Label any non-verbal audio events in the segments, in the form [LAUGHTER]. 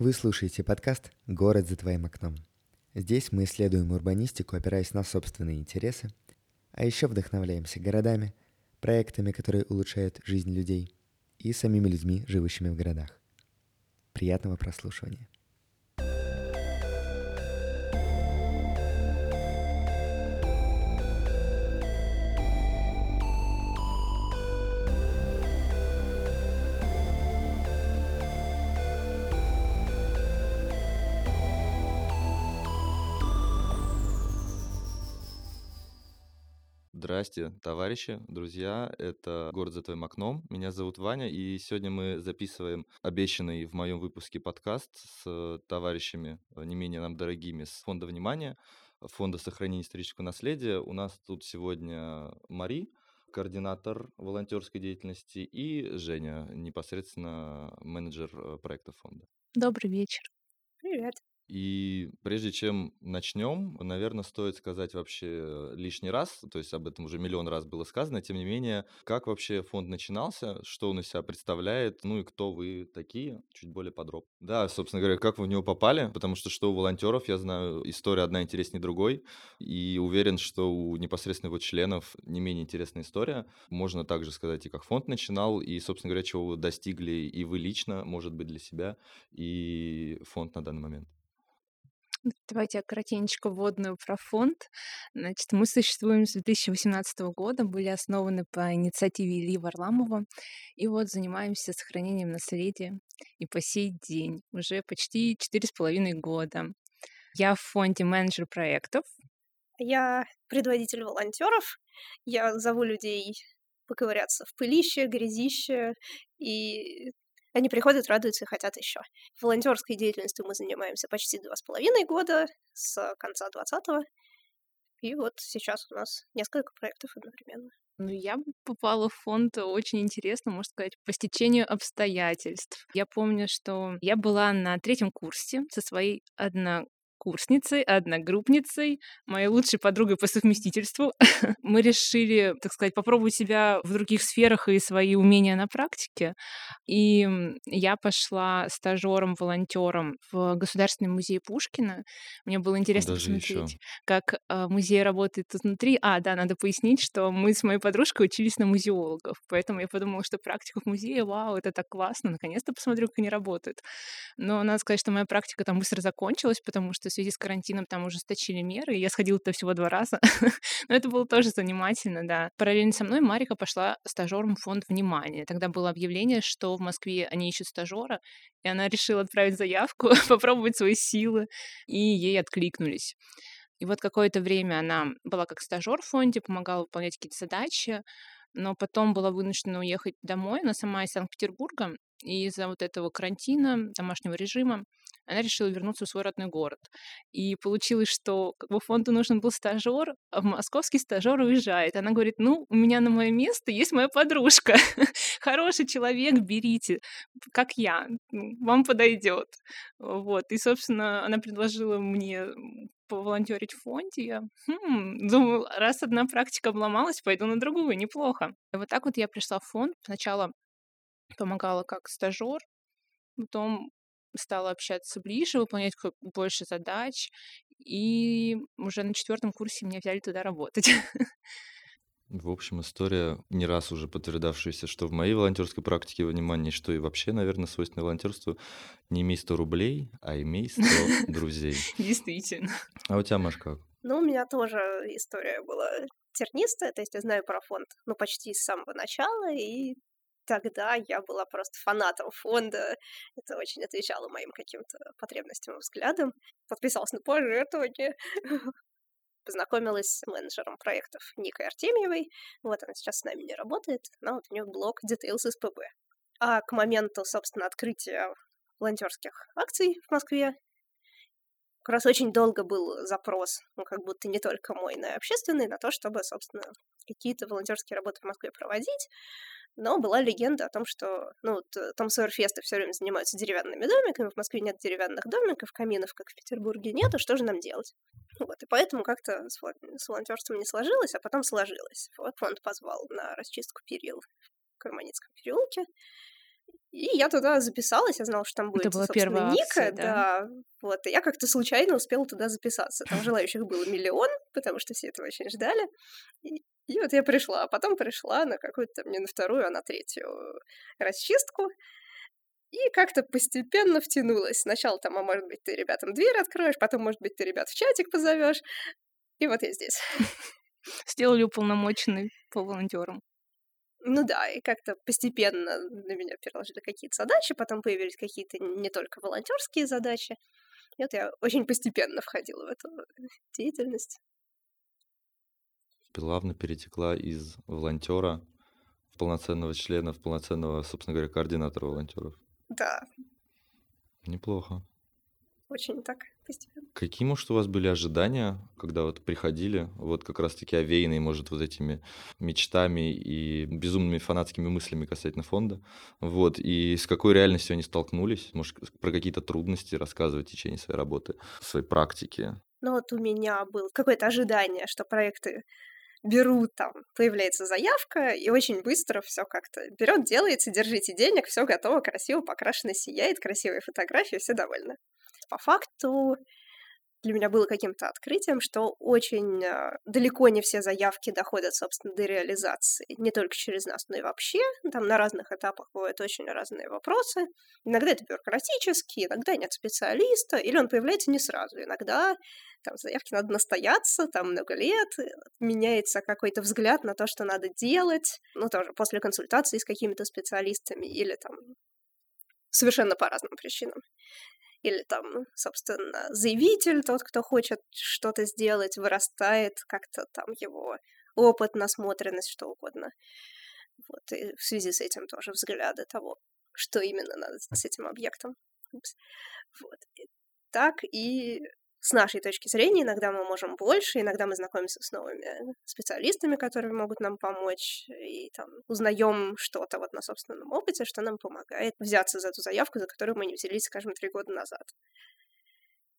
Вы слушаете подкаст «Город за твоим окном». Здесь мы исследуем урбанистику, опираясь на собственные интересы, а еще вдохновляемся городами, проектами, которые улучшают жизнь людей, и самими людьми, живущими в городах. Приятного прослушивания. Здрасте, товарищи, друзья. Это «Город за твоим окном». Меня зовут Ваня, и сегодня мы записываем обещанный в моем выпуске подкаст с товарищами, э, не менее нам дорогими, с Фонда внимания, Фонда сохранения исторического наследия. У нас тут сегодня Мари, координатор волонтерской деятельности, и Женя, непосредственно менеджер э, проекта фонда. Добрый вечер. Привет. И прежде чем начнем, наверное, стоит сказать вообще лишний раз, то есть об этом уже миллион раз было сказано, тем не менее, как вообще фонд начинался, что он из себя представляет, ну и кто вы такие, чуть более подробно. Да, собственно говоря, как вы в него попали, потому что что у волонтеров, я знаю, история одна интереснее другой, и уверен, что у непосредственно его членов не менее интересная история. Можно также сказать и как фонд начинал, и, собственно говоря, чего вы достигли и вы лично, может быть, для себя, и фонд на данный момент. Давайте я коротенько вводную про фонд. Значит, мы существуем с 2018 года, были основаны по инициативе Ильи Варламова, и вот занимаемся сохранением наследия. И по сей день, уже почти четыре с половиной года. Я в фонде менеджер проектов. Я предводитель волонтеров. Я зову людей поковыряться в пылище, грязище и они приходят, радуются и хотят еще. Волонтерской деятельностью мы занимаемся почти два с половиной года, с конца 20-го. И вот сейчас у нас несколько проектов одновременно. Ну, я попала в фонд очень интересно, можно сказать, по стечению обстоятельств. Я помню, что я была на третьем курсе со своей одна курсницей, одногруппницей, моей лучшей подругой по совместительству. [LAUGHS] Мы решили, так сказать, попробовать себя в других сферах и свои умения на практике. И я пошла стажером, волонтером в Государственный музей Пушкина. Мне было интересно Даже посмотреть, еще. как э, музей работает изнутри. А, да, надо пояснить, что мы с моей подружкой учились на музеологов, поэтому я подумала, что практика в музее, вау, это так классно, наконец-то посмотрю, как они работают. Но надо сказать, что моя практика там быстро закончилась, потому что связи с карантином там ужесточили меры, и я сходила туда всего два раза. [LAUGHS] Но это было тоже занимательно, да. Параллельно со мной Марика пошла стажером в фонд внимания. Тогда было объявление, что в Москве они ищут стажера, и она решила отправить заявку, [LAUGHS] попробовать свои силы, и ей откликнулись. И вот какое-то время она была как стажер в фонде, помогала выполнять какие-то задачи, но потом была вынуждена уехать домой. Она сама из Санкт-Петербурга, и из-за вот этого карантина, домашнего режима, она решила вернуться в свой родной город. И получилось, что как бы фонду нужен был стажер, а московский стажер уезжает. Она говорит, ну, у меня на мое место есть моя подружка. [LAUGHS] Хороший человек, берите, как я, вам подойдет. Вот. И, собственно, она предложила мне поволонтерить в фонде. Я хм, думаю, раз одна практика обломалась, пойду на другую, неплохо. И вот так вот я пришла в фонд. Сначала помогала как стажер, потом стала общаться ближе, выполнять больше задач, и уже на четвертом курсе меня взяли туда работать. В общем, история не раз уже подтверждавшаяся, что в моей волонтерской практике внимание, что и вообще, наверное, свойственно волонтерству, не имей 100 рублей, а имей 100 [LAUGHS] друзей. Действительно. А у тебя, Маш, как? Ну, у меня тоже история была тернистая, то есть я знаю про фонд, ну, почти с самого начала, и тогда я была просто фанатом фонда. Это очень отвечало моим каким-то потребностям и взглядам. Подписалась на пожертвование. [LAUGHS] Познакомилась с менеджером проектов Никой Артемьевой. Вот она сейчас с нами не работает, но вот у нее блог Details СПБ. А к моменту, собственно, открытия волонтерских акций в Москве как раз очень долго был запрос, ну, как будто не только мой, но и общественный, на то, чтобы, собственно, какие-то волонтерские работы в Москве проводить. Но была легенда о том, что, ну, э, там Сойерфесты все время занимаются деревянными домиками, в Москве нет деревянных домиков, каминов, как в Петербурге, нету, что же нам делать? Вот, и поэтому как-то с, с волонтерством не сложилось, а потом сложилось. Вот фонд позвал на расчистку перил в Карманицком переулке, И я туда записалась, я знала, что там будет, Это была собственно, Ника, акция, да? да. Вот, и я как-то случайно успела туда записаться. Там желающих было миллион, потому что все этого очень ждали. И, и вот я пришла, а потом пришла на какую-то, не на вторую, а на третью расчистку. И как-то постепенно втянулась. Сначала там, а может быть, ты ребятам дверь откроешь, потом, может быть, ты ребят в чатик позовешь. И вот я здесь. Сделали уполномоченный по волонтерам. Ну да, и как-то постепенно на меня переложили какие-то задачи, потом появились какие-то не только волонтерские задачи. И вот я очень постепенно входила в эту деятельность. Плавно перетекла из волонтера в полноценного члена, в полноценного, собственно говоря, координатора волонтеров. Да, Неплохо. очень так постепенно. Какие, может, у вас были ожидания, когда вот приходили, вот как раз-таки овеянные, может, вот этими мечтами и безумными фанатскими мыслями касательно фонда, вот, и с какой реальностью они столкнулись? Может, про какие-то трудности рассказывать в течение своей работы, своей практики? Ну вот у меня было какое-то ожидание, что проекты берут там, появляется заявка, и очень быстро все как-то берет, делается, держите денег, все готово, красиво, покрашено, сияет, красивые фотографии, все довольны. По факту для меня было каким-то открытием, что очень а, далеко не все заявки доходят, собственно, до реализации. Не только через нас, но и вообще. Там на разных этапах бывают очень разные вопросы. Иногда это бюрократические, иногда нет специалиста, или он появляется не сразу. Иногда там заявки надо настояться, там много лет, э, меняется какой-то взгляд на то, что надо делать, ну, тоже после консультации с какими-то специалистами или там совершенно по разным причинам. Или там, собственно, заявитель, тот, кто хочет что-то сделать, вырастает как-то там его опыт, насмотренность, что угодно. Вот, и в связи с этим тоже взгляды того, что именно надо с этим объектом. Вот. И так и с нашей точки зрения иногда мы можем больше, иногда мы знакомимся с новыми специалистами, которые могут нам помочь, и там узнаем что-то вот на собственном опыте, что нам помогает взяться за эту заявку, за которую мы не взялись, скажем, три года назад.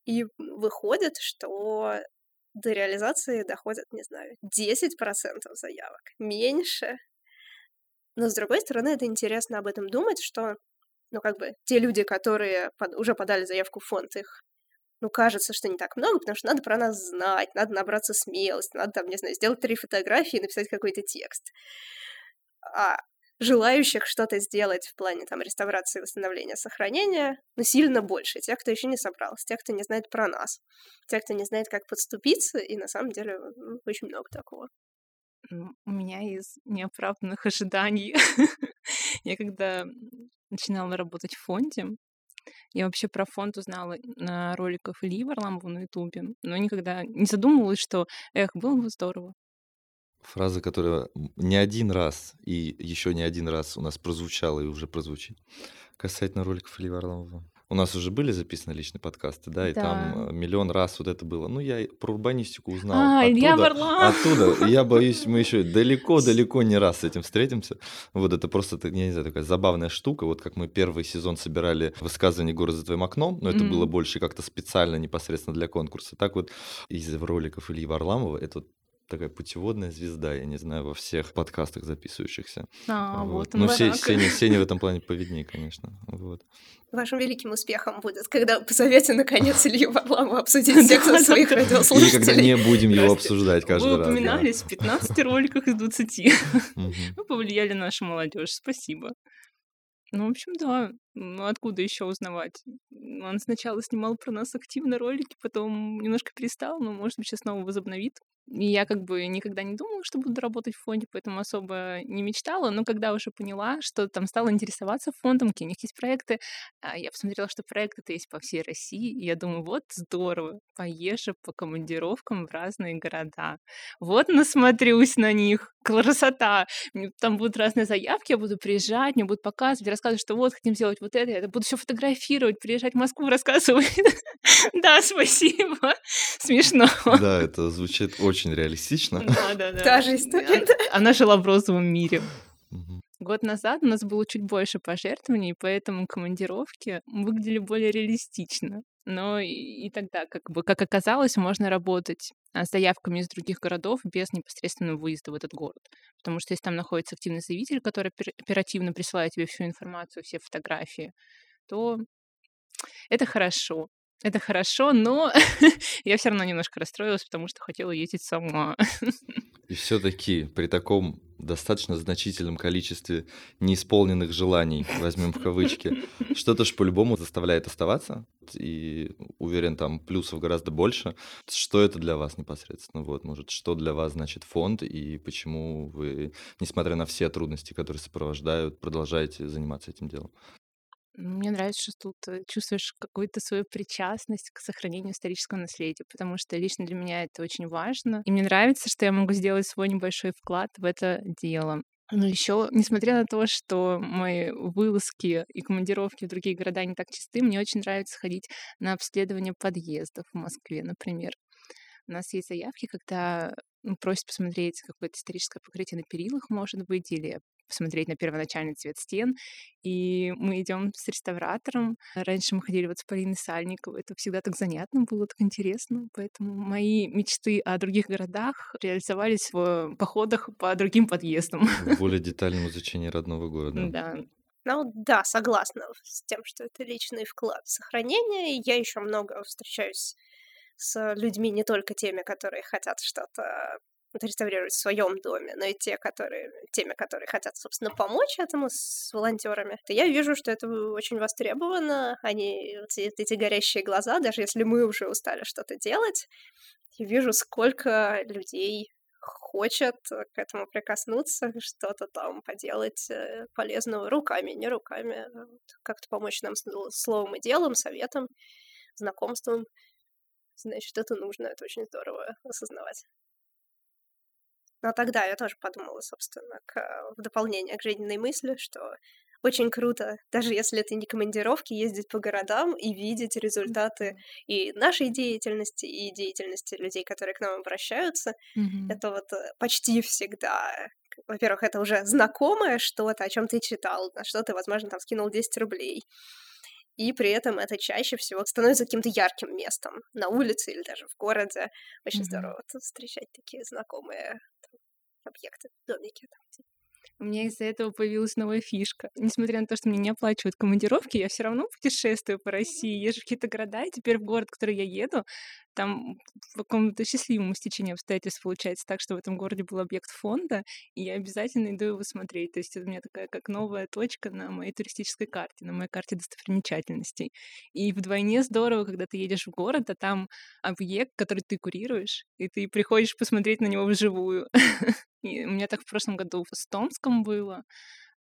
И выходит, что до реализации доходят, не знаю, 10% заявок, меньше. Но, с другой стороны, это интересно об этом думать, что, ну, как бы, те люди, которые под, уже подали заявку в фонд, их ну, кажется, что не так много, потому что надо про нас знать, надо набраться смелости, надо там, не знаю, сделать три фотографии и написать какой-то текст. А желающих что-то сделать в плане там реставрации, восстановления, сохранения, ну, сильно больше. Тех, кто еще не собрался, тех, кто не знает про нас, тех, кто не знает, как подступиться, и на самом деле ну, очень много такого. У меня из неоправданных ожиданий. [LAUGHS] Я когда начинала работать в фонде, я вообще про фонд узнала на роликах Ильи Варламова на Ютубе, но никогда не задумывалась, что, эх, было бы здорово. Фраза, которая не один раз и еще не один раз у нас прозвучала и уже прозвучит касательно роликов Ильи Варламова. У нас уже были записаны личные подкасты, да, и Да. там э, миллион раз вот это было. Ну, я про урбанистику узнал А, Илья оттуда, Варламов! оттуда. И я боюсь, мы еще далеко-далеко не раз с этим встретимся. Вот это просто, я не знаю, такая забавная штука. Вот как мы первый сезон собирали высказывание «Город за твоим окном», но это Мгм. было больше как-то специально, непосредственно для конкурса. Так вот, из роликов Ильи Варламова это вот такая путеводная звезда, я не знаю, во всех подкастах записывающихся. А, вот Ну, Се- барак. Сеня, Сеня в этом плане поведнее, конечно. Вот. Вашим великим успехом будет, когда вы позовете, наконец, [LAUGHS] Илью Варламова обсудить с текстом Да, своих да. Или когда радиослушателей. не будем его обсуждать каждый Вы раз. да. упоминались в 15 роликах из 20. Мгм. Вы повлияли на нашу молодежь. Спасибо. Ну, в общем, да. Ну, откуда еще узнавать? Он сначала снимал про нас активно ролики, потом немножко перестал, но, может быть, сейчас снова возобновит. Я как бы никогда не думала, что буду работать в фонде, поэтому особо не мечтала. Но когда уже поняла, что там стала интересоваться фондом, какие у них есть проекты, а, я посмотрела, что проекты-то есть по всей России, и я думаю, вот здорово, поезжу по командировкам в разные города. Вот насмотрюсь на них, красота. Там будут разные заявки, я буду приезжать, мне будут показывать, рассказывать, что вот хотим сделать вот это, я буду все фотографировать, приезжать в Москву, [LAUGHS] рассказывать. Да, спасибо. Смешно. Да, это звучит очень реалистично. Да, да, да. Та же история, Она- жила в розовом мире. Год назад у нас было чуть больше пожертвований, поэтому командировки выглядели более реалистично. Но и, и тогда, как бы, как оказалось, можно работать а, с заявками из других городов без непосредственного выезда в этот город. Потому что если там находится активный заявитель, который оперативно присылает тебе всю информацию, все фотографии, то это хорошо. Это хорошо, но [LAUGHS] я все равно немножко расстроилась, потому что хотела ездить сама. И все-таки при таком достаточно значительном количестве неисполненных желаний, возьмем в кавычки, [LAUGHS] что-то ж по-любому заставляет оставаться, и уверен, там плюсов гораздо больше. Что это для вас непосредственно? Вот, может, что для вас значит фонд, и почему вы, несмотря на все трудности, которые сопровождают, продолжаете заниматься этим делом? Мне нравится, что тут э, чувствуешь какую-то свою причастность к сохранению исторического наследия, потому что лично для меня это очень важно. И мне нравится, что я могу сделать свой небольшой вклад в это дело. Но еще, несмотря на то, что мои вылазки и командировки в другие города не так чисты, мне очень нравится ходить на обследование подъездов в Москве, например. У нас есть заявки, когда ну, просят посмотреть какое-то историческое покрытие на перилах, может быть, или посмотреть на первоначальный цвет стен. И мы идем с реставратором. Раньше мы ходили вот с Полиной Сальниковой. Это всегда так занятно было, так интересно. Поэтому мои мечты о других городах реализовались в походах по другим подъездам. В более [LAUGHS] детальном изучении родного города. Да. Ну да, согласна с тем, что это личный вклад в сохранение. Я еще много встречаюсь с людьми, не только теми, которые хотят что-то отреставрировать в своем доме, но и те, которые, теми, которые хотят, собственно, помочь этому с волонтерами, то я вижу, что это очень востребовано. Они, эти, эти горящие глаза, даже если мы уже устали что-то делать, я вижу, сколько людей хочет к этому прикоснуться, что-то там поделать э, полезного руками, не руками, а как-то помочь нам словом и делом, советом, знакомством. Значит, это нужно, это очень здорово осознавать. Но тогда я тоже подумала, собственно, к, в дополнение к жизненной мысли, что очень круто, даже если это не командировки, ездить по городам и видеть результаты и нашей деятельности, и деятельности людей, которые к нам обращаются. Mm-hmm. Это вот э, почти всегда во-первых, это уже знакомое что-то, о чем ты читал, на что ты, возможно, там скинул 10 рублей. И при этом это чаще всего становится каким-то ярким местом на улице или даже в городе. Очень mm-hmm. здорово встречать такие знакомые объекты, домики. Там. У меня из-за этого появилась новая фишка. Несмотря на то, что мне не оплачивают командировки, я все равно путешествую по России, езжу в какие-то города, и теперь в город, в который я еду, там в каком-то счастливом стечении обстоятельств получается так, что в этом городе был объект фонда, и я обязательно иду его смотреть. То есть это у меня такая как новая точка на моей туристической карте, на моей карте достопримечательностей. И вдвойне здорово, когда ты едешь в город, а там объект, который ты курируешь, и ты приходишь посмотреть на него вживую. [LAUGHS] И у меня так в прошлом году в Эстонском было.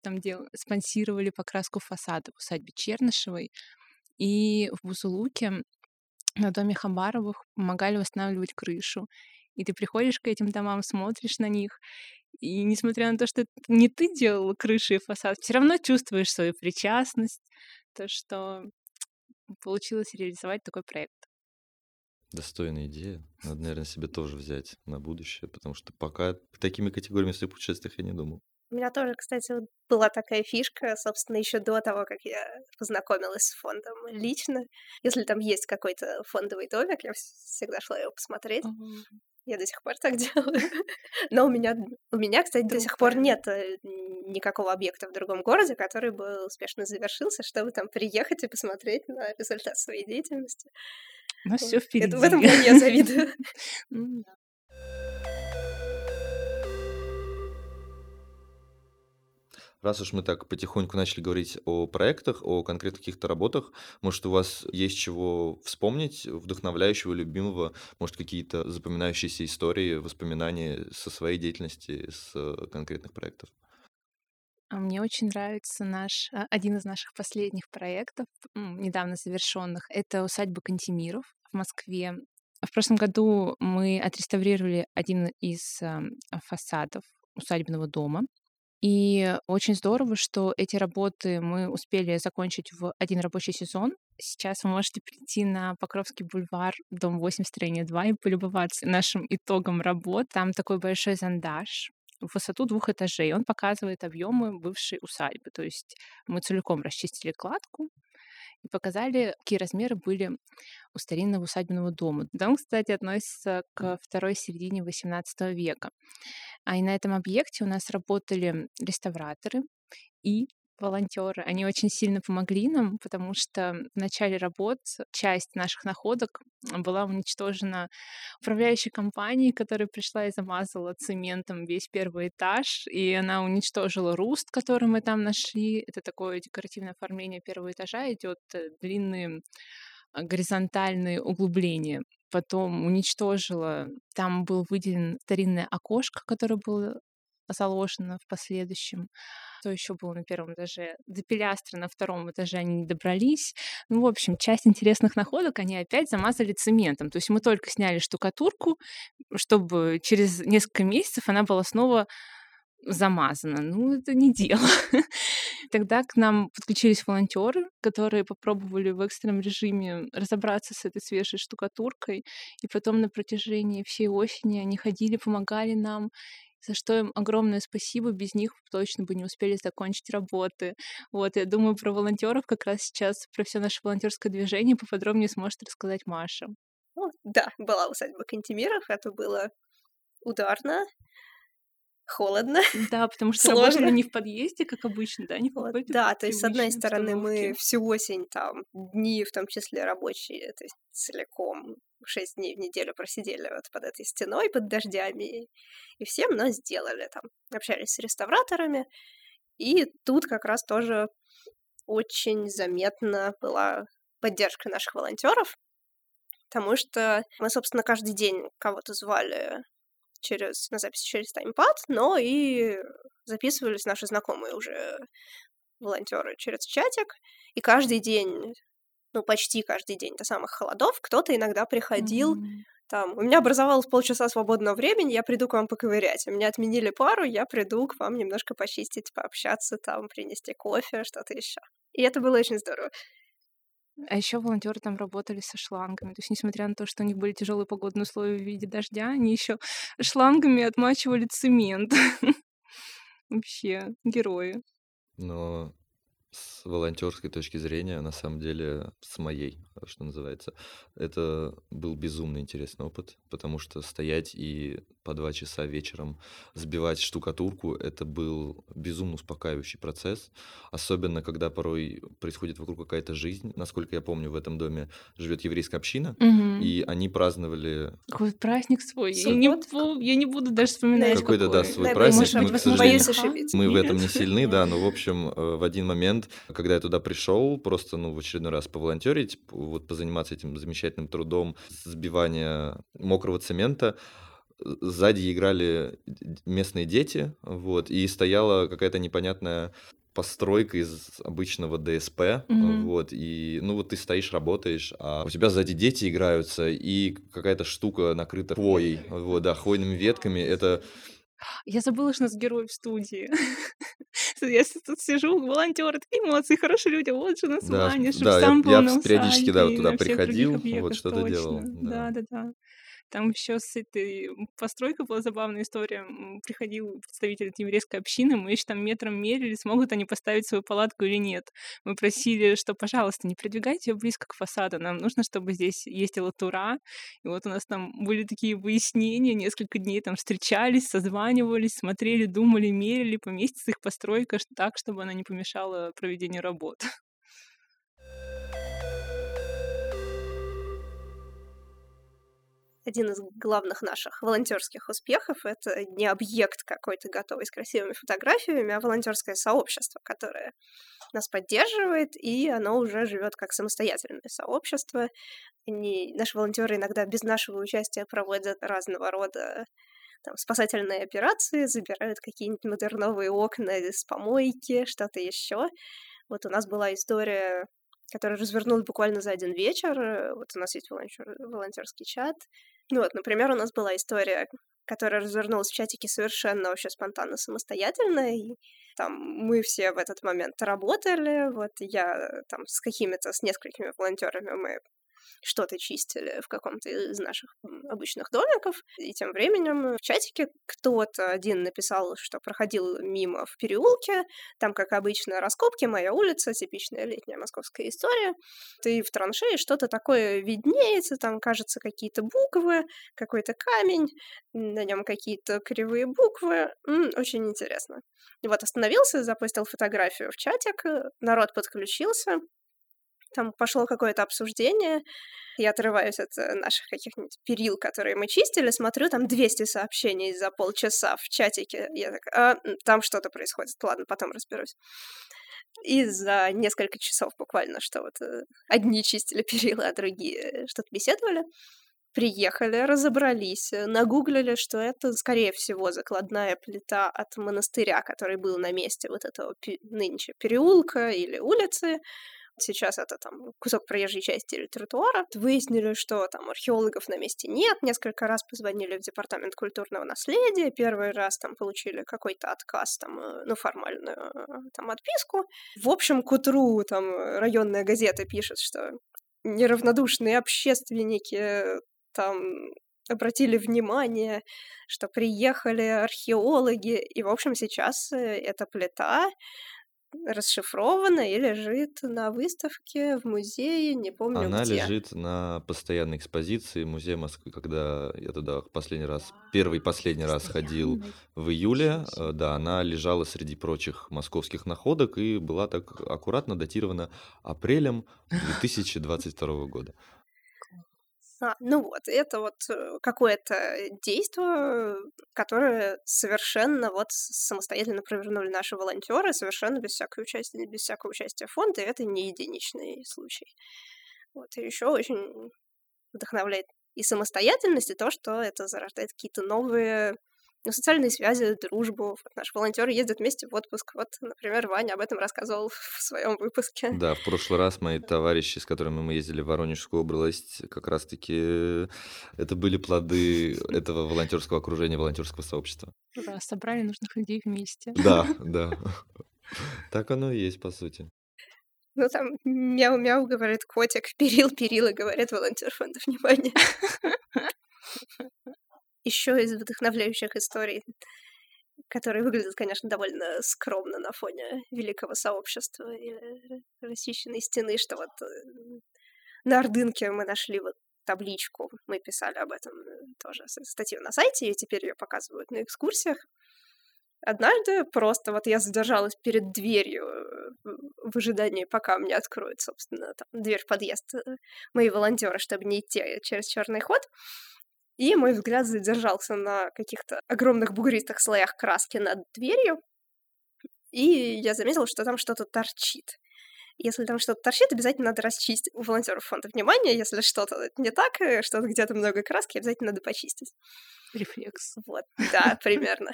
Там дел... спонсировали покраску фасада в усадьбе Чернышевой. И в Бузулуке на доме Хабаровых помогали восстанавливать крышу. И ты приходишь к этим домам, смотришь на них, и несмотря на то, что не ты делала крыши и фасад, все равно чувствуешь свою причастность, то, что получилось реализовать такой проект. Достойная идея. Надо, наверное, себе тоже взять на будущее, потому что пока такими категориями в своих путешествиях я не думал. У меня тоже, кстати, вот была такая фишка, собственно, еще до того, как я познакомилась с фондом лично. Если там есть какой-то фондовый домик, я всегда шла его посмотреть. Mm-hmm. Я до сих пор так [LAUGHS] делаю. Но у меня, у меня, кстати, до сих пор нет э, никакого объекта в другом городе, который бы успешно завершился, чтобы там приехать и посмотреть на результат своей деятельности. У нас все впереди. Это, в этом я завидую. [LAUGHS] Раз уж мы так потихоньку начали говорить о проектах, о конкретных каких-то работах, может, у вас есть чего вспомнить, вдохновляющего, любимого, может, какие-то запоминающиеся истории, воспоминания со своей деятельности, с конкретных проектов? А мне очень нравится наш а, один из наших последних проектов, недавно завершенных. Это усадьба Кантемиров в Москве. В прошлом году мы отреставрировали один из фасадов усадебного дома. И очень здорово, что эти работы мы успели закончить в один рабочий сезон. Сейчас вы можете прийти на Покровский бульвар, дом 8, строение 2, и полюбоваться нашим итогом работ. Там такой большой зондаж, в высоту двух этажей. Он показывает объемы бывшей усадьбы. То есть мы целиком расчистили кладку, и показали, какие размеры были у старинного усадебного дома. Дом, кстати, относится к второй середине XVIII века. А и на этом объекте у нас работали реставраторы и волонтеры. Они очень сильно помогли нам, потому что в начале работ часть наших находок была уничтожена управляющей компанией, которая пришла и замазала цементом весь первый этаж, и она уничтожила руст, который мы там нашли. Это такое декоративное оформление первого этажа, идет э, длинные а, горизонтальные углубления. Потом уничтожила, там был выделен старинное окошко, которое было заложено в последующем. Что еще было на первом этаже? До пилястра на втором этаже они не добрались. Ну, в общем, часть интересных находок они опять замазали цементом. То есть мы только сняли штукатурку, чтобы через несколько месяцев она была снова замазана. Ну, это не дело. [LAUGHS] Тогда к нам подключились волонтеры, которые попробовали в экстренном режиме разобраться с этой свежей штукатуркой. И потом на протяжении всей осени они ходили, помогали нам за что им огромное спасибо. Без них точно бы не успели закончить работы. Вот, я думаю, про волонтеров как раз сейчас, про все наше волонтерское движение поподробнее сможет рассказать Маша. Ну, да, была усадьба Кантемиров, это было ударно, холодно. Да, потому что сложно. работали не в подъезде, как обычно, да, не в вот, Да, то есть, с одной стороны, мы всю осень там, дни, в том числе рабочие, то есть целиком шесть дней в неделю просидели вот под этой стеной, под дождями, и всем нас сделали там. Общались с реставраторами, и тут как раз тоже очень заметна была поддержка наших волонтеров, потому что мы, собственно, каждый день кого-то звали через, на запись через таймпад, но и записывались наши знакомые уже волонтеры через чатик, и каждый день ну, почти каждый день до самых холодов, кто-то иногда приходил, mm-hmm. там, у меня образовалось полчаса свободного времени, я приду к вам поковырять. У меня отменили пару, я приду к вам немножко почистить, пообщаться, там, принести кофе, что-то еще. И это было очень здорово. А еще волонтеры там работали со шлангами. То есть, несмотря на то, что у них были тяжелые погодные условия в виде дождя, они еще шлангами отмачивали цемент. [LAUGHS] Вообще, герои. Но с волонтерской точки зрения, на самом деле, с моей, что называется, это был безумно интересный опыт, потому что стоять и по два часа вечером сбивать штукатурку, это был безумно успокаивающий процесс, особенно когда порой происходит вокруг какая-то жизнь. Насколько я помню, в этом доме живет еврейская община, угу. и они праздновали... Какой праздник свой. Я не, я не буду даже вспоминать Какой-то, да, свой да, праздник. Мы, к сожалению, мы в этом не сильны, да, но, в общем, э, в один момент, когда я туда пришел, просто, ну, в очередной раз поволонтерить, вот позаниматься этим замечательным трудом сбивания мокрого цемента, сзади играли местные дети, вот, и стояла какая-то непонятная постройка из обычного ДСП, mm-hmm. вот, и, ну, вот ты стоишь, работаешь, а у тебя сзади дети играются, и какая-то штука накрыта хвоей, вот, да, хвойными ветками, это... Я забыла, что у нас герой в студии. [LAUGHS] Я тут сижу, волонтеры, такие молодцы, хорошие люди, вот же название, да, чтобы да, сам я, я периодически да, туда приходил, вот что-то делал. Да, да, да. Там еще с этой постройкой была забавная история. Приходил представитель еврейской общины, мы еще там метром мерили, смогут они поставить свою палатку или нет. Мы просили, что, пожалуйста, не продвигайте ее близко к фасаду, нам нужно, чтобы здесь ездила тура. И вот у нас там были такие выяснения, несколько дней там встречались, созванивались, смотрели, думали, мерили, поместится их постройка так, чтобы она не помешала проведению работ. [LAUGHS] один из главных наших волонтерских успехов — это не объект какой-то готовый с красивыми фотографиями, а волонтерское сообщество, которое нас поддерживает, и оно уже живет как самостоятельное сообщество. Они, наши волонтеры иногда без нашего участия проводят разного рода там, спасательные операции, забирают какие-нибудь модерновые окна из помойки, что-то еще. Вот у нас была история который развернулась буквально за один вечер. Вот у нас есть волонтер, волонтерский чат, ну вот, например, у нас была история, которая развернулась в чатике совершенно вообще спонтанно, самостоятельно, и там мы все в этот момент работали, вот я там с какими-то, с несколькими волонтерами мы что-то чистили в каком-то из наших обычных домиков. И тем временем в чатике кто-то один написал, что проходил мимо в переулке, там, как обычно, раскопки, моя улица, типичная летняя московская история. Ты в траншее что-то такое виднеется, там, кажется, какие-то буквы, какой-то камень, на нем какие-то кривые буквы. М-м, очень интересно. И вот остановился, запустил фотографию в чатик, народ подключился, там пошло какое-то обсуждение, я отрываюсь от э, наших каких-нибудь перил, которые мы чистили, смотрю, там 200 сообщений за полчаса в чатике. Я так, а, там что-то происходит, ладно, потом разберусь. И за несколько часов буквально, что вот э, одни чистили перила, а другие что-то беседовали. Приехали, разобрались, э, нагуглили, что это, скорее всего, закладная плита от монастыря, который был на месте вот этого нынче переулка или улицы. Сейчас это там кусок проезжей части или тротуара. Выяснили, что там археологов на месте нет. Несколько раз позвонили в департамент культурного наследия. Первый раз там получили какой-то отказ, там, э, ну, формальную э, там отписку. В общем, к утру там районная газета пишет, что неравнодушные общественники там обратили внимание, что приехали археологи, и, в общем, сейчас э, эта плита расшифрована и лежит на выставке в музее, не помню Она где. лежит на постоянной экспозиции Музея Москвы, когда я туда последний раз, первый и последний раз ходил в июле, э, да, она лежала среди прочих московских находок и была так аккуратно датирована апрелем 2022 года. А, ну вот, это вот э, какое-то действие, которое совершенно вот самостоятельно провернули наши волонтеры, совершенно без всякого участия, без всякого участия фонда, и это не единичный случай. Вот, и еще очень вдохновляет и самостоятельность, и то, что это зарождает какие-то новые ну, социальные связи, дружбу. Вот наши волонтеры ездят вместе в отпуск. Вот, например, Ваня об этом рассказывал [LAUGHS] в своем выпуске. Да, в прошлый раз мои товарищи, с которыми мы ездили в Воронежскую область, как раз-таки это были плоды [LAUGHS] этого волонтерского окружения, волонтерского сообщества. Ура, собрали нужных людей вместе. Да, [LAUGHS] да. Так оно и есть, по сути. Ну, там мяу-мяу говорит котик, перил, перила, говорит волонтер фонда внимания. Еще из вдохновляющих историй, которые выглядят, конечно, довольно скромно на фоне великого сообщества и расчищенной стены, что вот э, на Ордынке мы нашли вот табличку, мы писали об этом э, тоже статью на сайте, и теперь ее показывают на экскурсиях. Однажды просто вот я задержалась перед дверью э, в ожидании, пока мне откроют, собственно, там, дверь в подъезд мои волонтеры, чтобы не идти через черный ход. И мой взгляд задержался на каких-то огромных бугристых слоях краски над дверью. И я заметила, что там что-то торчит. Если там что-то торчит, обязательно надо расчистить. У волонтеров фонда внимания, если что-то не так, э, что-то где-то много краски, обязательно надо почистить. Рефлекс. Вот, да, примерно.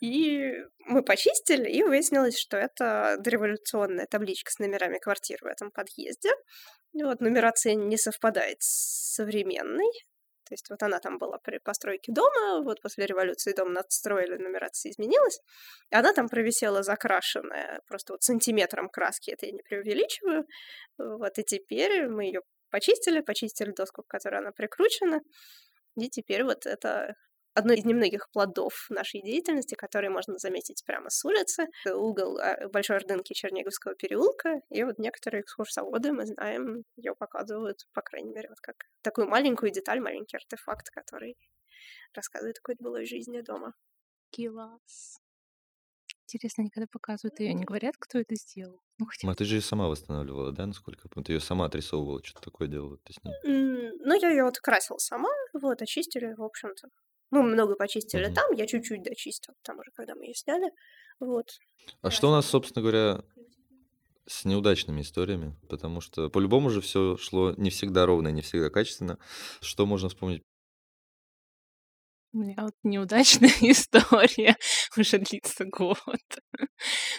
И мы почистили, и выяснилось, что это дореволюционная табличка с номерами квартир в этом подъезде. Вот, нумерация не совпадает с современной, то есть вот она там была при постройке дома, вот после революции дом надстроили, нумерация изменилась. И она там провисела закрашенная, просто вот сантиметром краски, это я не преувеличиваю. Вот и теперь мы ее почистили, почистили доску, к которой она прикручена. И теперь вот это одно из немногих плодов нашей деятельности, которые можно заметить прямо с улицы. Угол а, Большой Ордынки Черниговского переулка. И вот некоторые экскурсоводы, мы знаем, ее показывают, по крайней мере, вот как такую маленькую деталь, маленький артефакт, который рассказывает о какой-то былой жизни дома. Класс. Интересно, они когда показывают ее, не говорят, кто это сделал? Ну, хотя... А ты же ее сама восстанавливала, да, насколько я помню? Ты ее сама отрисовывала, что-то такое делала? Ты с ней? Mm, ну, я ее вот красила сама, вот, очистили, в общем-то. Мы много почистили mm-hmm. там, я чуть-чуть дочистила там уже, когда мы ее сняли. Вот. А что у нас, собственно говоря, с неудачными историями? Потому что по-любому же все шло не всегда ровно, не всегда качественно. Что можно вспомнить у меня вот неудачная [LAUGHS] история уже длится год.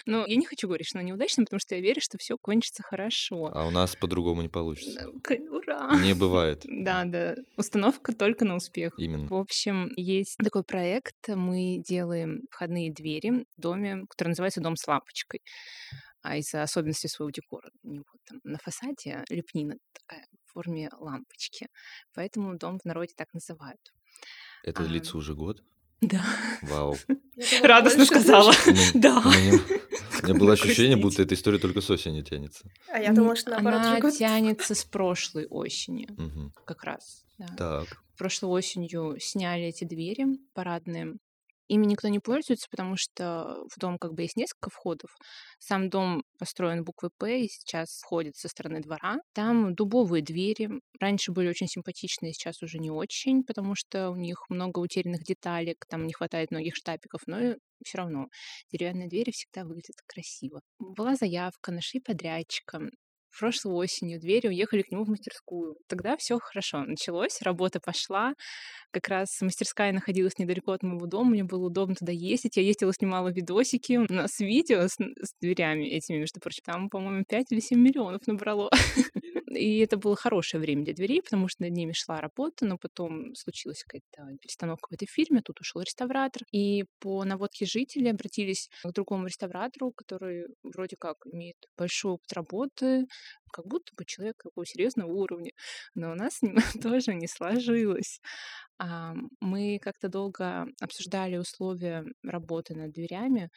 Ну, я не хочу говорить, что она неудачная, потому что я верю, что все кончится хорошо. А у нас по-другому не получится. Ура! Не бывает. Да, да. Установка только на успех. Именно. В общем, есть такой проект. Мы делаем входные двери в доме, который называется «Дом с лампочкой» а из-за особенностей своего декора. У него там на фасаде лепнина такая в форме лампочки. Поэтому дом в народе так называют. Это А, длится уже год? да. Вау. [LAUGHS] Радостно сказала. [LAUGHS] Да. у меня- [LAUGHS] было ощущение, будто эта история только с осени тянется. А я думала, что наоборот Она тянется с прошлой осени, как раз. Так. Прошлой осенью сняли эти двери парадные. Ими никто не пользуется, потому что в дом как бы есть несколько входов. Сам дом построен буквой «П» и сейчас входит со стороны двора. Там дубовые двери. Раньше были очень симпатичные, сейчас уже не очень, потому что у них много утерянных деталек, там не хватает многих штапиков, но все равно деревянные двери всегда выглядят красиво. Была заявка, нашли подрядчика. Прошлой осенью двери уехали к нему в мастерскую. Тогда все хорошо началось, работа пошла. Как раз мастерская находилась недалеко от моего дома, мне было удобно туда ездить. Я ездила, снимала видосики. У нас видео с, с дверями этими, между прочим, там, по-моему, 5 или 7 миллионов набрало. [LAUGHS] И это было хорошее время для дверей, потому что над ними шла работа, но потом случилась какая-то перестановка в этой фирме, тут ушел реставратор. И по наводке жителей обратились к другому реставратору, который вроде как имеет большой опыт работы, как будто бы человек такого серьезного уровня. Но у нас с ним [LAUGHS] тоже не сложилось. А, Мы как-то долго обсуждали условия работы над дверями.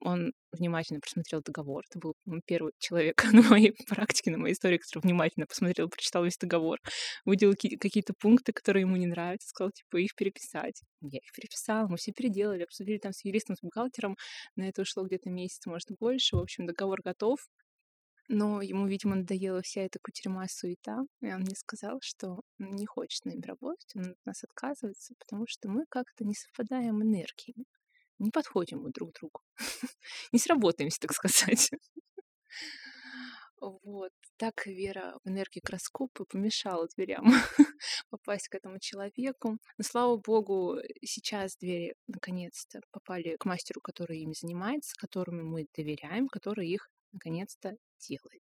Он внимательно просмотрел договор. Это был по-моему, первый человек [LAUGHS] на моей практике, на моей истории, который внимательно посмотрел, прочитал весь договор, выделил ки- какие-то пункты, которые ему не нравятся, сказал, типа, их переписать. Я их переписала, мы все переделали, обсудили там с юристом, с бухгалтером. На это ушло где-то месяц, может, больше. В общем, договор готов. Но ему, видимо, надоела вся эта кутерьма суета, и он мне сказал, что не хочет нами работать, он от нас отказывается, потому что мы как-то не совпадаем энергиями, не подходим мы друг другу, [LAUGHS] не сработаемся, так сказать. Вот. Так Вера в энергии краскопа помешала дверям [LAUGHS] попасть к этому человеку. Но, слава богу, сейчас двери наконец-то попали к мастеру, который ими занимается, которому мы доверяем, который их наконец-то делает.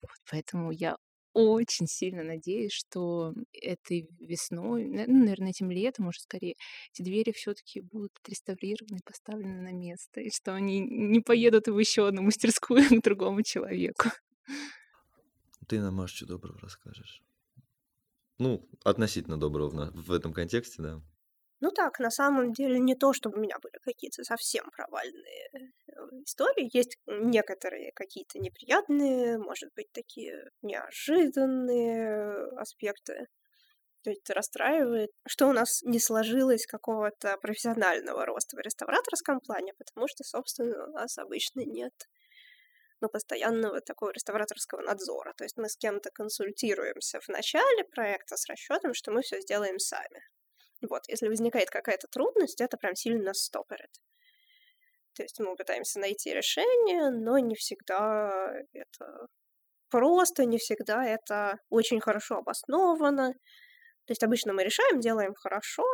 Вот, поэтому я очень сильно надеюсь, что этой весной, ну, наверное, этим летом, уже скорее, эти двери все-таки будут отреставрированы, поставлены на место, и что они не поедут в еще одну мастерскую [LAUGHS] к другому человеку. Ты нам, что доброго расскажешь? Ну, относительно доброго в, в этом контексте, да. Ну так, на самом деле не то, чтобы у меня были какие-то совсем провальные э, истории. Есть некоторые какие-то неприятные, может быть, такие неожиданные аспекты. То есть расстраивает, что у нас не сложилось какого-то профессионального роста в реставраторском плане, потому что, собственно, у нас обычно нет ну, постоянного такого реставраторского надзора. То есть мы с кем-то консультируемся в начале проекта с расчетом, что мы все сделаем сами. Вот, если возникает какая-то трудность, это прям сильно нас стопорит. То есть мы пытаемся найти решение, но не всегда это просто, не всегда это очень хорошо обосновано. То есть обычно мы решаем, делаем хорошо,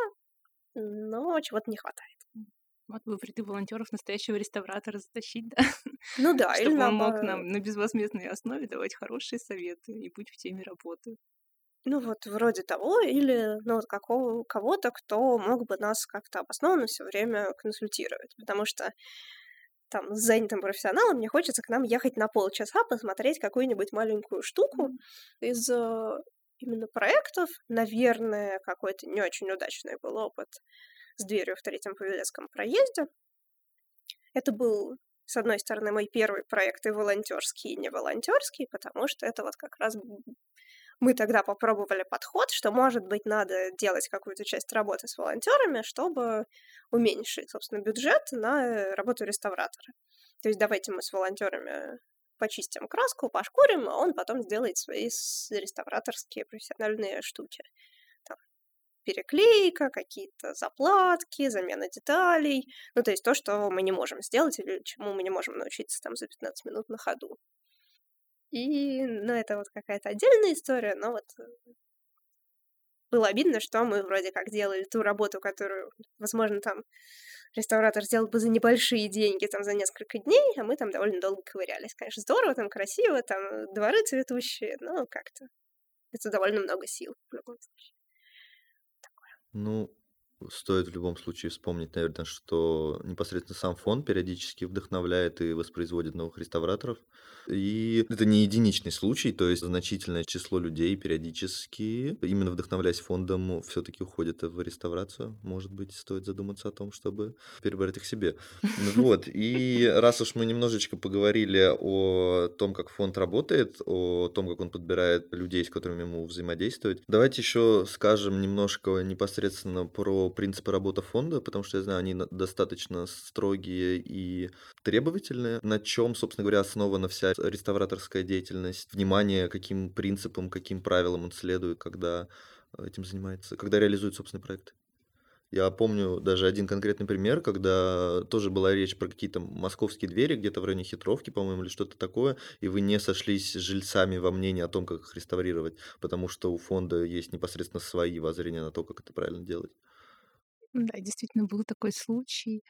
но чего-то не хватает. Вот бы прийти волонтеров настоящего реставратора затащить, да? Ну да, [LAUGHS] или Чтобы он мог наоборот. нам на безвозмездной основе давать хорошие советы и быть в теме работы. Ну вот вроде того, или ну, вот какого, кого-то, кто мог бы нас как-то обоснованно все время консультировать. Потому что там с занятым профессионалом мне хочется к нам ехать на полчаса посмотреть какую-нибудь маленькую штуку из э, именно проектов. Наверное, какой-то не очень удачный был опыт с дверью в третьем Павелецком проезде. Это был, с одной стороны, мой первый проект и волонтерский, и не волонтерский, потому что это вот как раз мы тогда попробовали подход, что, может быть, надо делать какую-то часть работы с волонтерами, чтобы уменьшить, собственно, бюджет на работу реставратора. То есть давайте мы с волонтерами почистим краску, пошкурим, а он потом сделает свои реставраторские профессиональные штуки. Там переклейка, какие-то заплатки, замена деталей. Ну, то есть то, что мы не можем сделать или чему мы не можем научиться там за 15 минут на ходу. И, ну, это вот какая-то отдельная история, но вот э, было обидно, что мы вроде как делали ту работу, которую, возможно, там реставратор сделал бы за небольшие деньги, там, за несколько дней, а мы там довольно долго ковырялись. Конечно, здорово, там красиво, там э, дворы цветущие, но как-то это довольно много сил в любом случае. Ну, Стоит в любом случае вспомнить, наверное, что непосредственно сам фонд периодически вдохновляет и воспроизводит новых реставраторов. И это не единичный случай, то есть значительное число людей периодически, именно вдохновляясь фондом, все-таки уходят в реставрацию. Может быть, стоит задуматься о том, чтобы перебрать их себе. Ну вот, и раз уж мы немножечко поговорили о том, как фонд работает, о том, как он подбирает людей, с которыми ему взаимодействовать, давайте еще скажем немножко непосредственно про принципы работы фонда, потому что я знаю, они достаточно строгие и требовательные, на чем, собственно говоря, основана вся реставраторская деятельность, внимание, каким принципам, каким правилам он следует, когда этим занимается, когда реализует собственный проект. Я помню даже один конкретный пример, когда тоже была речь про какие-то московские двери, где-то в районе Хитровки, по-моему, или что-то такое, и вы не сошлись с жильцами во мнении о том, как их реставрировать, потому что у фонда есть непосредственно свои воззрения на то, как это правильно делать. Да, действительно, был такой случай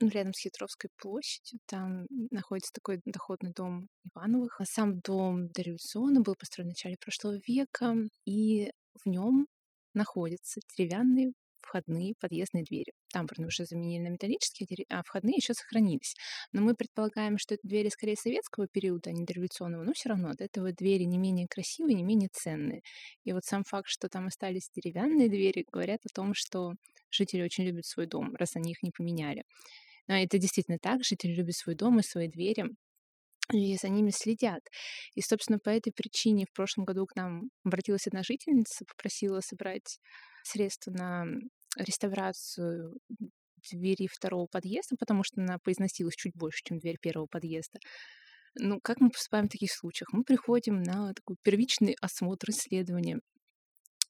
ну, рядом с Хитровской площадью. Там находится такой доходный дом Ивановых. А сам дом дореволюционный был построен в начале прошлого века, и в нем находятся деревянные входные подъездные двери. Там, правда, уже заменили на металлические, а входные еще сохранились. Но мы предполагаем, что это двери скорее советского периода, а не дореволюционного, но все равно от этого двери не менее красивые, не менее ценные. И вот сам факт, что там остались деревянные двери, говорят о том, что жители очень любят свой дом, раз они их не поменяли. Но это действительно так, жители любят свой дом и свои двери, и за ними следят. И, собственно, по этой причине в прошлом году к нам обратилась одна жительница, попросила собрать средства на реставрацию двери второго подъезда, потому что она поизносилась чуть больше, чем дверь первого подъезда. Ну, как мы поступаем в таких случаях? Мы приходим на такой первичный осмотр исследования.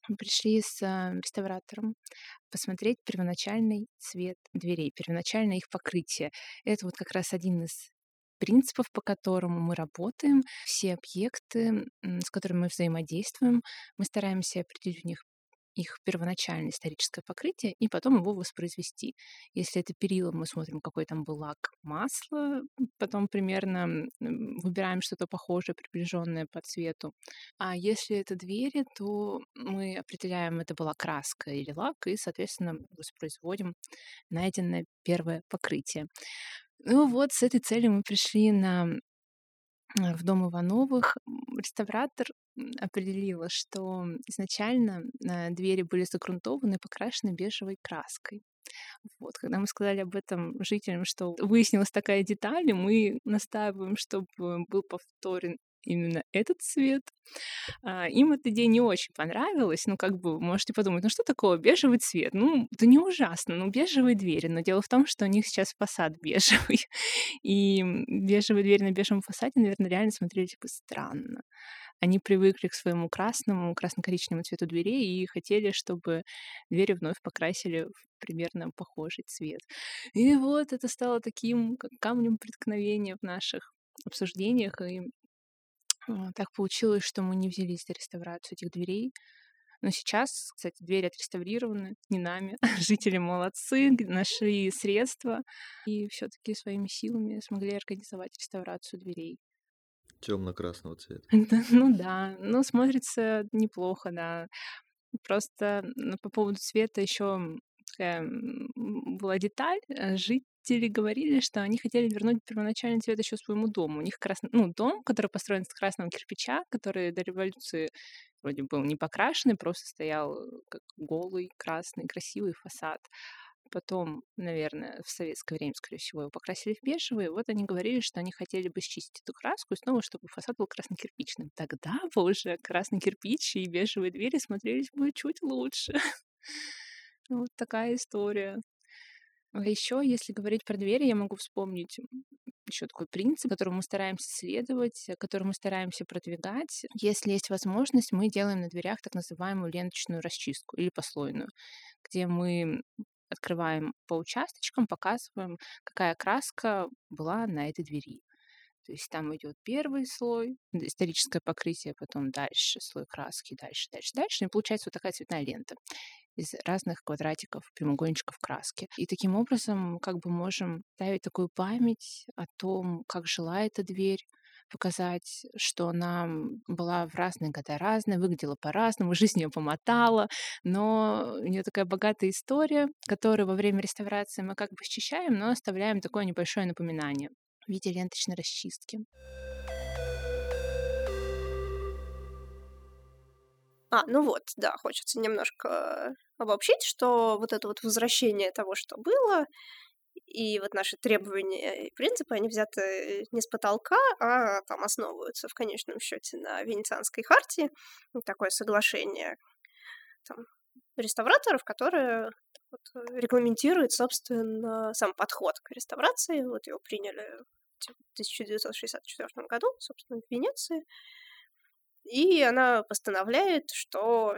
Мы пришли с а, реставратором посмотреть первоначальный цвет дверей, первоначальное их покрытие. Это вот как раз один из принципов, по которому мы работаем. Все объекты, с которыми мы взаимодействуем, мы стараемся определить у них их первоначальное историческое покрытие и потом его воспроизвести. Если это перила, мы смотрим, какой там был лак масла, потом примерно выбираем что-то похожее, приближенное по цвету. А если это двери, то мы определяем, это была краска или лак, и, соответственно, воспроизводим найденное первое покрытие. Ну вот, с этой целью мы пришли на в дом Ивановых реставратор определила, что изначально э, двери были загрунтованы покрашены бежевой краской. Вот, когда мы сказали об этом жителям, что выяснилась такая деталь, мы настаиваем, чтобы был повторен именно этот цвет. А, им эта идея не очень понравилась. Ну, как бы, можете подумать, ну что такое бежевый цвет? Ну, это не ужасно, ну, бежевые двери. Но дело в том, что у них сейчас фасад [LAUGHS] бежевый. И бежевые двери на бежевом фасаде, наверное, реально смотрелись бы странно. Они привыкли к своему красному, красно-коричневому цвету дверей и хотели, чтобы двери вновь покрасили в примерно похожий цвет. И вот это стало таким камнем преткновения в наших обсуждениях, и а, так получилось, что мы не взялись за реставрацию этих дверей. Но сейчас, кстати, двери отреставрированы не нами. [LAUGHS] Жители молодцы, нашли средства и все-таки своими силами смогли организовать реставрацию дверей. Темно-красного цвета. [LAUGHS] Ну да, ну смотрится неплохо, да. Просто по поводу цвета еще такая была деталь. Э, жить жители говорили, что они хотели вернуть первоначальный цвет еще своему дому. У них красный, ну, дом, который построен из красного кирпича, который до революции вроде был не покрашенный, просто стоял э, как голый, красный, красивый фасад. Потом, наверное, в советское время, скорее всего, его покрасили в бежевый. Вот они говорили, что они хотели бы счистить эту краску и снова, чтобы фасад был красно-кирпичным. Тогда бы уже красный кирпич и бежевые двери смотрелись бы чуть лучше. [LAUGHS] Вот такая история. А еще, если говорить про двери, я могу вспомнить еще такой принцип, которому мы стараемся следовать, э, который мы стараемся продвигать. Если есть возможность, мы делаем на дверях так называемую ленточную расчистку или послойную, где мы открываем по участочкам, показываем, какая краска была на этой двери. То есть там идет первый слой, историческое покрытие, потом дальше слой краски, дальше, дальше, дальше. И получается вот такая цветная лента из разных квадратиков, прямоугольничков краски. И таким образом как бы можем ставить такую память о том, как жила эта дверь, показать, что она была в разные годы разная, выглядела по-разному, [LAUGHS] жизнь ее помотала, но у нее такая богатая история, которую во время реставрации мы как бы счищаем, но оставляем такое небольшое напоминание в виде ленточной расчистки. А, ну вот, да, хочется немножко обобщить, что вот это вот возвращение того, что было, и вот наши требования и принципы, они взяты не с потолка, а там основываются в конечном счете на Венецианской хартии. Такое соглашение там, реставраторов, которое вот, регламентирует, собственно, сам подход к реставрации. Вот его приняли в 1964 году, собственно, в Венеции. И она постановляет, что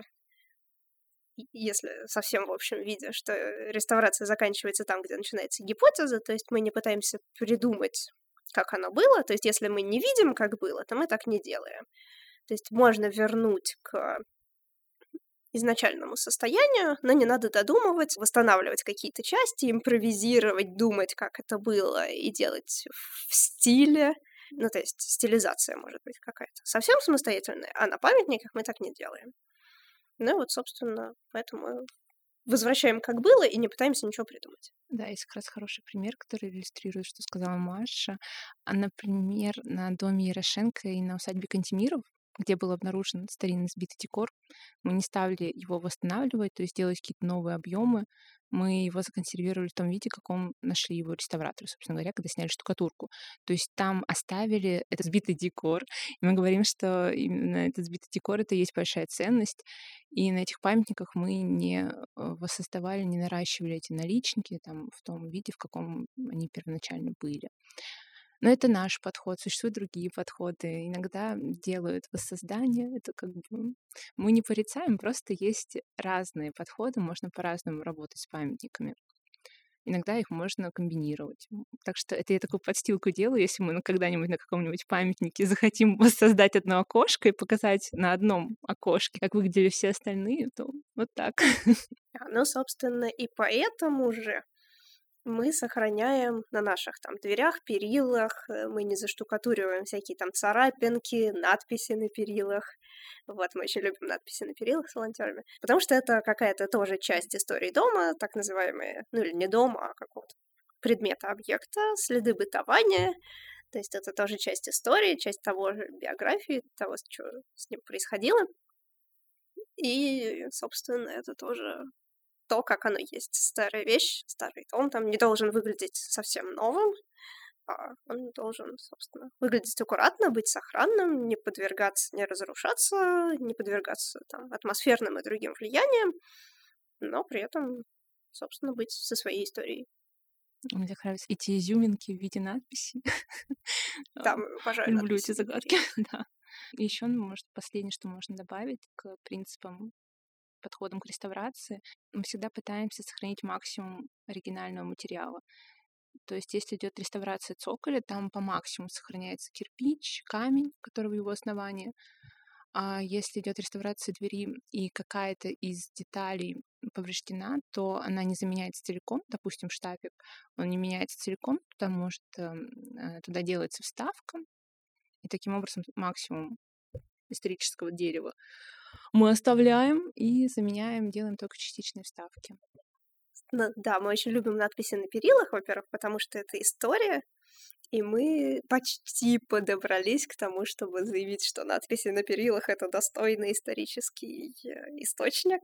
если совсем в общем виде, что реставрация заканчивается там, где начинается гипотеза, то есть мы не пытаемся придумать, как оно было, то есть если мы не видим, как было, то мы так не делаем. То есть можно вернуть к изначальному состоянию, но не надо додумывать, восстанавливать какие-то части, импровизировать, думать, как это было, и делать в стиле. Ну, то есть стилизация может быть какая-то совсем самостоятельная, а на памятниках мы так не делаем. Ну вот, собственно, поэтому возвращаем как было и не пытаемся ничего придумать. Да, есть как раз хороший пример, который иллюстрирует, что сказала Маша. А, например, на доме Ярошенко и на усадьбе Кантемиров где был обнаружен старинный сбитый декор. Мы не стали его восстанавливать, то есть делать какие-то новые объемы. Мы его законсервировали в том виде, каком нашли его реставраторы, собственно говоря, когда сняли штукатурку. То есть там оставили [LAUGHS] этот сбитый декор. И мы говорим, что именно этот сбитый декор — это и есть большая ценность. И на этих памятниках мы не э, воссоздавали, не наращивали эти наличники там, в том виде, в каком они первоначально были. Но это наш подход, существуют другие подходы. Иногда делают воссоздание, это как бы мы не порицаем, просто есть разные подходы, можно по-разному работать с памятниками. Иногда их можно комбинировать. Так что это я такую подстилку делаю, если мы когда-нибудь на каком-нибудь памятнике захотим воссоздать одно окошко и показать на одном окошке, как выглядели все остальные, то вот так. А, ну, собственно, и поэтому же мы сохраняем на наших там дверях, перилах, э, мы не заштукатуриваем всякие там царапинки, надписи на перилах. Вот, мы очень любим надписи на перилах с волонтерами, потому что это какая-то тоже часть истории дома, так называемые, ну или не дома, а какого-то предмета, объекта, следы бытования, то есть это тоже часть истории, часть того же биографии, того, что с ним происходило. И, собственно, это тоже то, как оно есть. Старая вещь, старый том там не должен выглядеть совсем новым, а он должен, собственно, выглядеть аккуратно, быть сохранным, не подвергаться, не разрушаться, не подвергаться там, атмосферным и другим влияниям, но при этом, собственно, быть со своей историей. Мне так нравятся эти изюминки в виде надписи. [LAUGHS] Там, пожалуй, Люблю эти загадки, [LAUGHS] да. Еще, ну, может, последнее, что можно добавить к принципам подходом к реставрации, мы всегда пытаемся сохранить максимум оригинального материала. То есть, если идет реставрация цоколя, там по максимуму сохраняется кирпич, камень, который в его основании. А если идет реставрация двери и какая-то из деталей повреждена, то она не заменяется целиком, допустим, штапик, он не меняется целиком, туда может эм, э, туда делается вставка, и таким образом максимум исторического дерева мы оставляем и заменяем, делаем только частичные вставки. Ну, да, мы очень любим надписи на перилах, во-первых, потому что это история, и мы почти подобрались к тому, чтобы заявить, что надписи на перилах — это достойный исторический э, источник.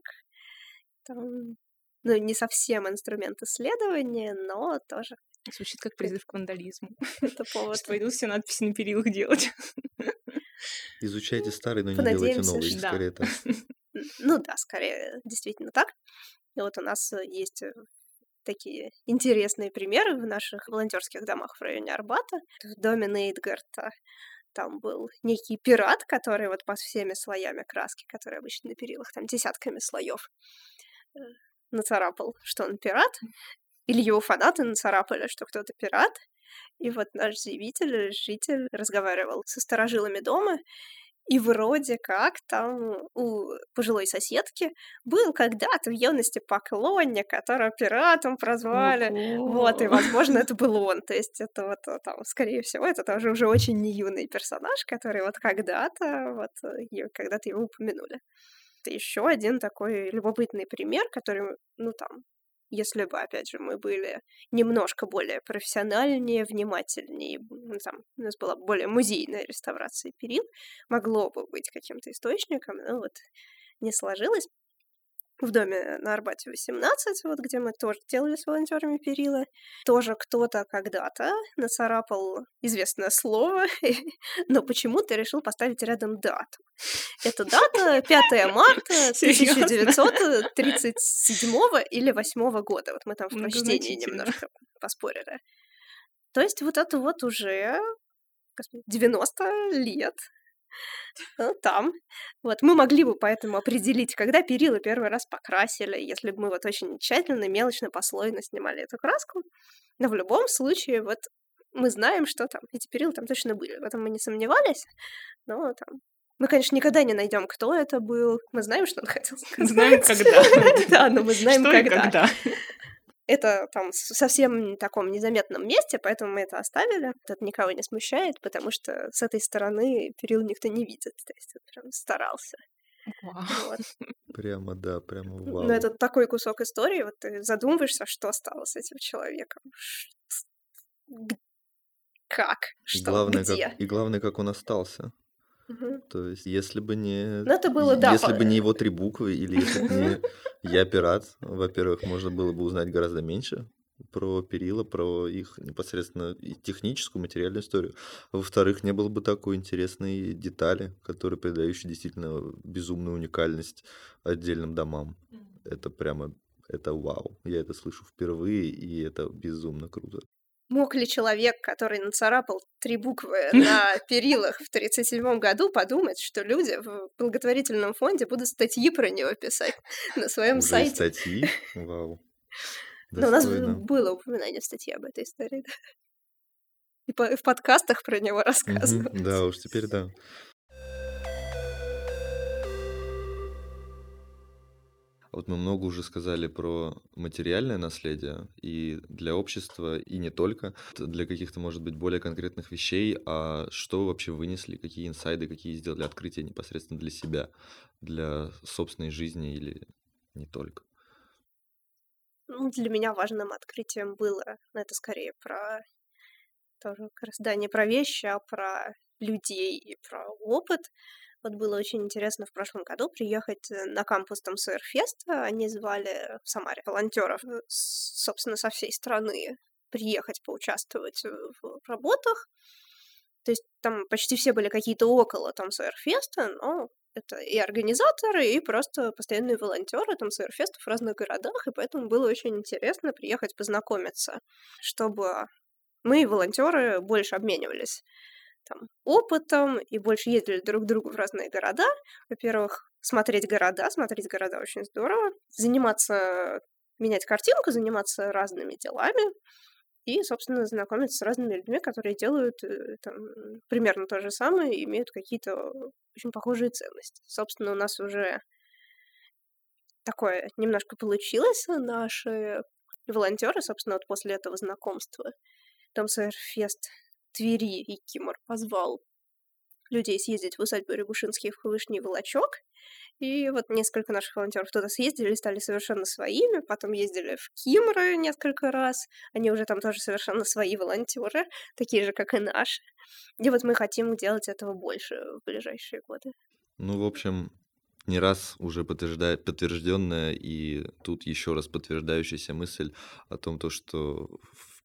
Там, ну, не совсем инструмент исследования, но тоже. Звучит как призыв к вандализму. Это [LAUGHS] повод. Пойду все надписи на перилах делать. [LAUGHS] Изучайте старый, но не делайте новый. Да. Скорее так. [LAUGHS] Ну да, скорее действительно так. И вот у нас э, есть э, такие интересные примеры в наших волонтерских домах в районе Арбата. В доме Нейтгарта там был некий пират, который вот по всеми слоями краски, которые обычно на перилах, там десятками слоев, э, нацарапал, что он пират. Или его фанаты нацарапали, что кто-то пират. И вот наш заявитель, житель, разговаривал со старожилами дома, И вроде как там у пожилой соседки был когда-то в юности поклонник, которого пиратом прозвали. Вот, и, возможно, это был [LAUGHS] он. То есть это вот э, там, скорее всего, это тоже уже очень не юный персонаж, который вот когда-то, вот, э, когда-то его упомянули. Это еще один такой любопытный пример, который, ну, там, если бы, опять же, мы были немножко более профессиональнее, внимательнее, ну, там, у нас была более музейная реставрация перил, могло бы быть каким-то источником, но вот не сложилось в доме на Арбате 18, вот где мы тоже делали с волонтерами перила, тоже кто-то когда-то нацарапал известное слово, [LAUGHS] но почему-то решил поставить рядом дату. Это дата [LAUGHS] 5 марта 1937 или 8 года. Вот мы там в прочтении немножко поспорили. То есть вот это вот уже 90 лет там. Вот, мы могли бы поэтому определить, когда перила первый раз покрасили, если бы мы вот очень тщательно, мелочно, послойно снимали эту краску. Но в любом случае, вот мы знаем, что там эти перила там точно были. В этом мы не сомневались, но там мы, конечно, никогда не найдем, кто это был. Мы знаем, что он хотел сказать. Знаем, когда. [LAUGHS] Да, но мы знаем, когда это там совсем в таком незаметном месте, поэтому мы это оставили. Это никого не смущает, потому что с этой стороны перил никто не видит. То есть он прям старался. Вот. [LAUGHS] Прямо, да, прямо вау. Но это такой кусок истории, вот ты задумываешься, что стало с этим человеком. Как? Что? Главное, Где? как, и главное, как он остался. Мгм. То есть, если бы не, Ну, это было, да, если по- бы не его три буквы, или если бы не [LAUGHS] я пират, во-первых, можно было бы узнать гораздо меньше про перила, про их непосредственно техническую, материальную историю. Во-вторых, не было бы такой интересной детали, которые придающие действительно безумную уникальность отдельным домам. Это прямо, это вау. Я это слышу впервые, и это безумно круто. Мог ли человек, который нацарапал три буквы [LAUGHS] на перилах в 1937 году, подумать, что люди в благотворительном фонде будут статьи про него писать [LAUGHS] на своем сайте? статьи, [LAUGHS] вау. Но у нас было упоминание в статье об этой истории. И в подкастах про него рассказывают. Да уж, теперь да. Вот мы много уже сказали про материальное наследие и для общества, и не только, для каких-то, может быть, более конкретных вещей, а что вы вообще вынесли, какие инсайды, какие сделали открытия непосредственно для себя, для собственной жизни или не только. Ну, для меня важным открытием было, ну, это скорее про тоже как раз, да, не про вещи, а про людей и про опыт. Вот было очень интересно в прошлом году приехать э, на кампус там Феста. Они звали в Самаре волонтеров, э, собственно, со всей страны приехать поучаствовать э, в работах. То есть там почти все были какие-то около там Феста, но это и организаторы, и просто постоянные волонтеры там фестов в разных городах, и поэтому было очень интересно приехать познакомиться, чтобы мы, волонтеры, больше обменивались там, опытом и больше ездили друг к другу в разные города. Во-первых, смотреть города, смотреть города очень здорово, заниматься, менять картинку, заниматься разными делами, и, собственно, знакомиться с разными людьми, которые делают э, там, примерно то же самое и имеют какие-то очень похожие ценности. Собственно, у нас уже такое немножко получилось. Наши волонтеры, собственно, вот после этого знакомства, там Фест Твери и Кимор позвал людей съездить в усадьбу Рябушинских в Вышний Волочок. И вот несколько наших волонтеров туда съездили, стали совершенно своими, потом ездили в Кимры несколько раз, они уже там тоже совершенно свои волонтеры, такие же, как и наши. И вот мы хотим делать этого больше в ближайшие годы. Ну, в общем, не раз уже подтвержденная и тут еще раз подтверждающаяся мысль о том, то, что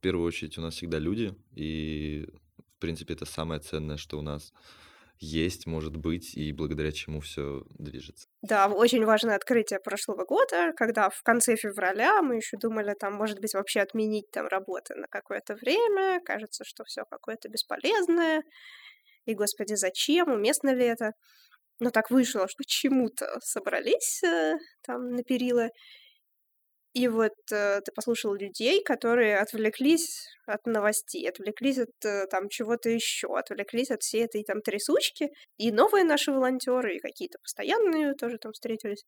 первую очередь у нас всегда люди, и в принципе это самое ценное, что у нас есть, может быть, и благодаря чему все движется. Да, очень важное открытие прошлого года, когда в конце февраля мы еще думали, там, может быть, вообще отменить там работы на какое-то время. Кажется, что все какое-то бесполезное. И, господи, зачем? Уместно ли это? Но так вышло, что почему-то собрались э, там на перила. И вот э, ты послушал людей, которые отвлеклись от новостей, отвлеклись от э, там чего-то еще, отвлеклись от всей этой там трясучки. И новые наши волонтеры, и какие-то постоянные тоже там встретились.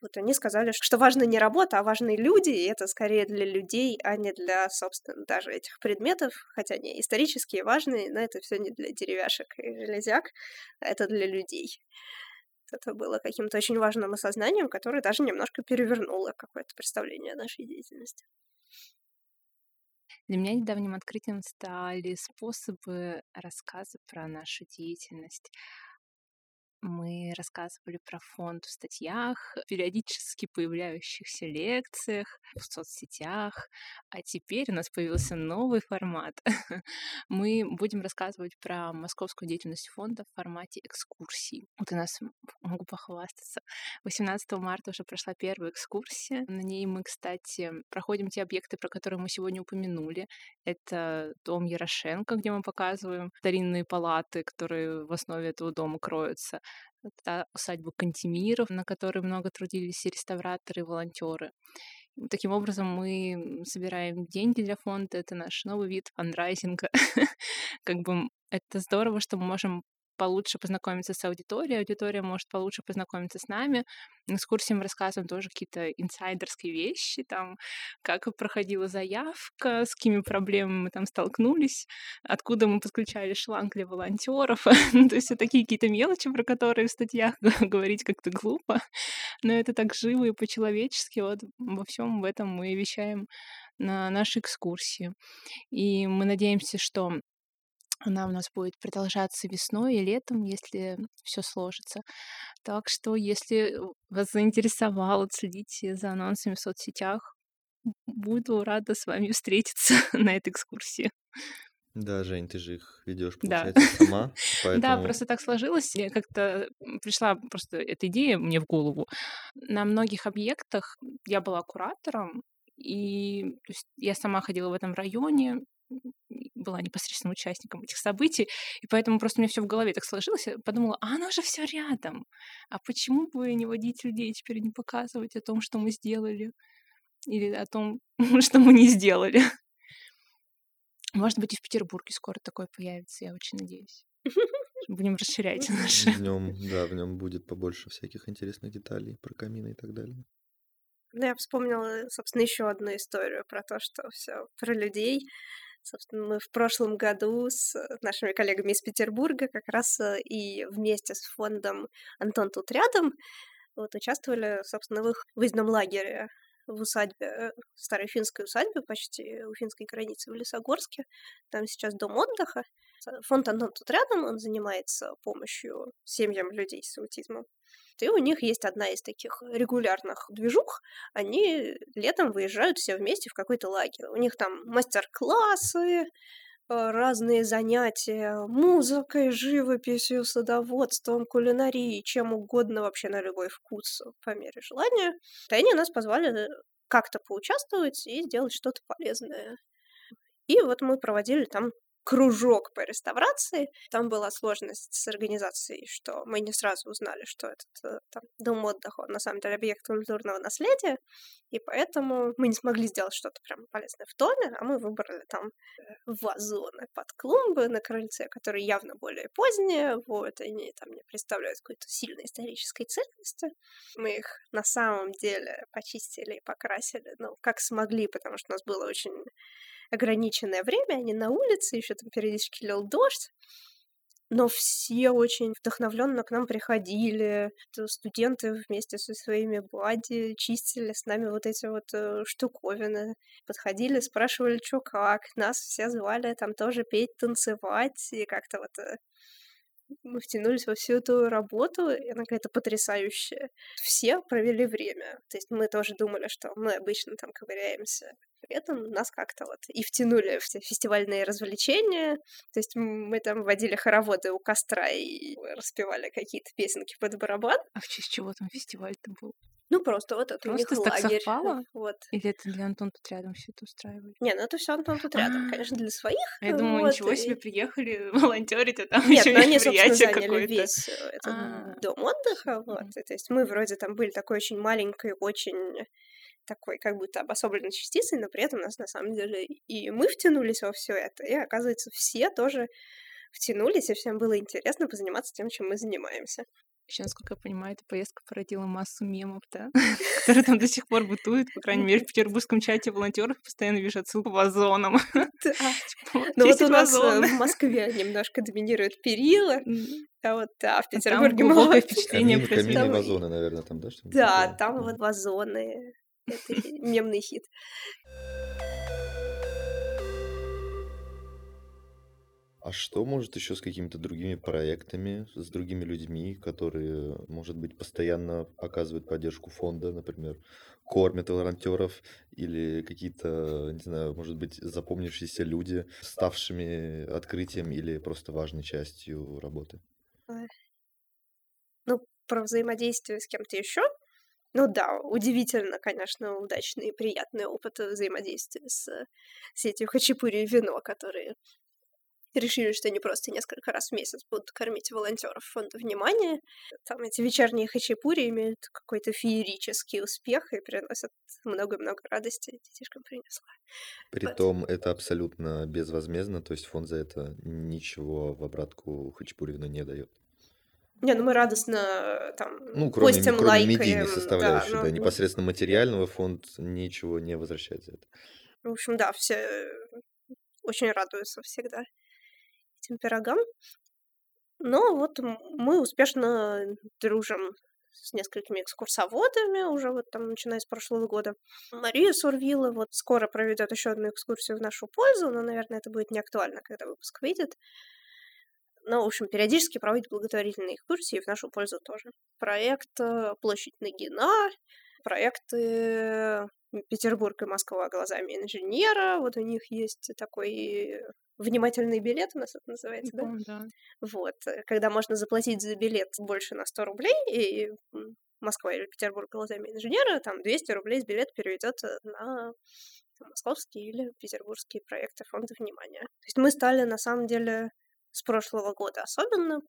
Вот они сказали, что важна не работа, а важны люди, и это скорее для людей, а не для, собственно, даже этих предметов, хотя они исторически важные, но это все не для деревяшек и железяк, а это для людей. Это было каким-то очень важным осознанием, которое даже немножко перевернуло какое-то представление о нашей деятельности. Для меня недавним открытием стали способы рассказа про нашу деятельность. Мы рассказывали про фонд в статьях, периодически появляющихся лекциях, в соцсетях. А теперь у нас появился новый формат. [LAUGHS] Мы будем рассказывать про московскую деятельность фонда в формате экскурсий. Вот у нас могу похвастаться. 18 марта уже прошла первая экскурсия. На ней мы, кстати, проходим те объекты, про которые мы сегодня упомянули. Это дом Ярошенко, где мы показываем старинные палаты, которые в основе этого дома кроются. Это усадьба Кантемиров, на которой много трудились и реставраторы, и волонтеры. Таким образом, мы собираем деньги для фонда. Это наш новый вид фандрайзинга. [LAUGHS] как бы это здорово, что мы можем получше познакомиться с аудиторией, аудитория может получше познакомиться с нами. На экскурсии мы рассказываем тоже какие-то инсайдерские вещи, там, как проходила заявка, с какими проблемами мы там столкнулись, откуда мы подключали шланг для волонтеров. [LAUGHS] Ну, то есть это такие какие-то мелочи, про которые в статьях [LAUGHS] говорить как-то глупо, но это так живо и по-человечески. Вот во всем в этом мы вещаем на нашей экскурсии. И мы надеемся, что она у нас будет продолжаться весной и летом, если все сложится. Так что, если вас заинтересовало, следите за анонсами в соцсетях. Буду рада с вами встретиться [LAUGHS] на этой экскурсии. Да, Жень, ты же их ведешь, Да. получается, сама, [LAUGHS] Да, поэтому просто так сложилось. Я как-то пришла просто эта идея мне в голову. На многих объектах я была куратором, и я сама ходила в этом районе, была непосредственным участником этих событий, и поэтому просто у меня все в голове так сложилось. Я подумала, а оно же все рядом. А почему бы не водить людей теперь не показывать о том, что мы сделали, или о том, [LAUGHS] что мы не сделали? Может быть, и в Петербурге скоро такое появится, я очень надеюсь. [LAUGHS] Будем расширять наши. в нем, да, в нем будет побольше всяких интересных деталей про камины и так далее. Ну, я вспомнила, собственно, еще одну историю про то, что все про людей. Собственно, мы в прошлом году с нашими коллегами из Петербурга как раз э, и вместе с фондом «Антон тут рядом» вот, участвовали, собственно, в их выездном лагере в усадьбе, э, старой финской усадьбе, почти у финской границы в Лесогорске. Там сейчас дом отдыха. Фонд «Антон тут рядом», он занимается помощью семьям людей с аутизмом. И у них есть одна из таких регулярных движух. Они летом выезжают все вместе в какой-то лагерь. У них там мастер-классы, э, разные занятия музыкой, живописью, садоводством, кулинарией, чем угодно вообще на любой вкус по мере желания. И они нас позвали как-то поучаствовать и сделать что-то полезное. И вот мы проводили там кружок по реставрации. Там была сложность с организацией, что мы не сразу узнали, что этот э, там, дом отдыха, на самом деле объект культурного наследия, и поэтому мы не смогли сделать что-то прям полезное в доме, а мы выбрали там э, вазоны под клумбы на крыльце, которые явно более поздние, вот, они там не представляют какой-то сильной исторической ценности. Мы их на самом деле почистили и покрасили, ну, как смогли, потому что у нас было очень ограниченное время, они на улице, еще там периодически лил дождь, но все очень вдохновленно к нам приходили. Студенты вместе со своими бади чистили с нами вот эти вот э, штуковины. Подходили, спрашивали, что как. Нас все звали там тоже петь, танцевать. И как-то вот э, мы втянулись во всю эту работу, и она какая-то потрясающая. Все провели время. То есть мы тоже думали, что мы обычно там ковыряемся при этом нас как-то вот и втянули в фестивальные развлечения. То есть мы там водили хороводы у костра и распевали какие-то песенки под барабан. А в честь чего там фестиваль-то был? Ну, просто вот это Просто у них так лагерь. совпало? Вот. Или это для Антон тут рядом все это устраивали? Не, ну это все Антон тут рядом, А. конечно, для своих. А я думала, вот, ничего и- себе, приехали [LAUGHS] волонтерить, а там Нет, еще ну они, собственно, заняли весь э, этот А. дом отдыха, вот. И то есть мы вроде там были такой очень маленькой, очень такой как будто обособленной частицей, но при этом нас на самом деле и мы втянулись во все это, и оказывается все тоже втянулись, и всем было интересно позаниматься тем, чем мы занимаемся. Еще, насколько я понимаю, эта поездка породила массу мемов, да, [LAUGHS] которые там до сих пор бытуют. По крайней мере, в петербургском чате волонтеров постоянно вижу отсылку к вазонам. Типа, ну вот у нас э, в Москве немножко доминирует перила, а вот да, в а Петербурге глубокое впечатление Камины вазоны, наверное, там, да? Да, там вот вазоны. Это [LAUGHS] мемный хит. А что может еще с какими-то другими проектами, с другими людьми, которые, может быть, постоянно оказывают поддержку фонда, например, кормят волонтеров или какие-то, не знаю, может быть, запомнившиеся люди, ставшими открытием или просто важной частью работы? Ну, про взаимодействие с кем-то еще. Ну да, удивительно, конечно, удачный и приятный опыт взаимодействия с сетью Хачапури и вино, которые решили, что они просто несколько раз в месяц будут кормить волонтеров фонда внимания. Там эти вечерние хачапури имеют какой-то феерический успех и приносят много-много радости детишкам принесла. Притом вот. это абсолютно безвозмездно, то есть фонд за это ничего в обратку хачапури не дает. Не, ну мы радостно там ну, кроме, постим, кроме лайкаем. медийной составляющей, да, да, да ну, непосредственно материального фонд ничего не возвращает за это. В общем, да, все очень радуются всегда этим пирогам. Но вот мы успешно дружим с несколькими экскурсоводами уже вот там, начиная с прошлого года. Мария Сурвила вот скоро проведет еще одну экскурсию в нашу пользу, но, наверное, это будет не актуально, когда выпуск выйдет. Но, в общем, периодически проводит благотворительные экскурсии в нашу пользу тоже. Проект э, «Площадь Нагина», проекты Петербург и Москва глазами инженера. Вот у них есть такой внимательный билет у нас это называется, да? да? Вот, э, когда можно заплатить за билет больше на 100 рублей, и Москва или Петербург глазами инженера, там 200 рублей с билет переведет э, на московские или петербургские проекты фонда внимания. То есть мы стали, на самом деле, с прошлого года особенно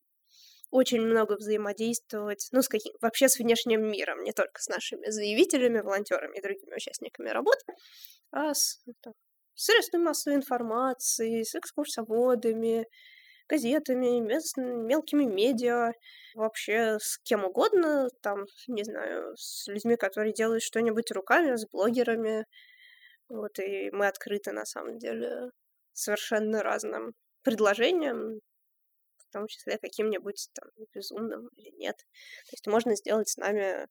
очень много взаимодействовать, ну, с каким, вообще с внешним миром, не только с нашими заявителями, волонтерами и другими участниками работ, а с ну, там, средствами массовой информации, с экскурсоводами, газетами, мелкими медиа, вообще с кем угодно, там, не знаю, с людьми, которые делают что-нибудь руками, с блогерами. Вот, и мы открыты, на самом деле, совершенно разным предложениям, в том числе каким-нибудь там безумным или нет. То есть можно сделать с нами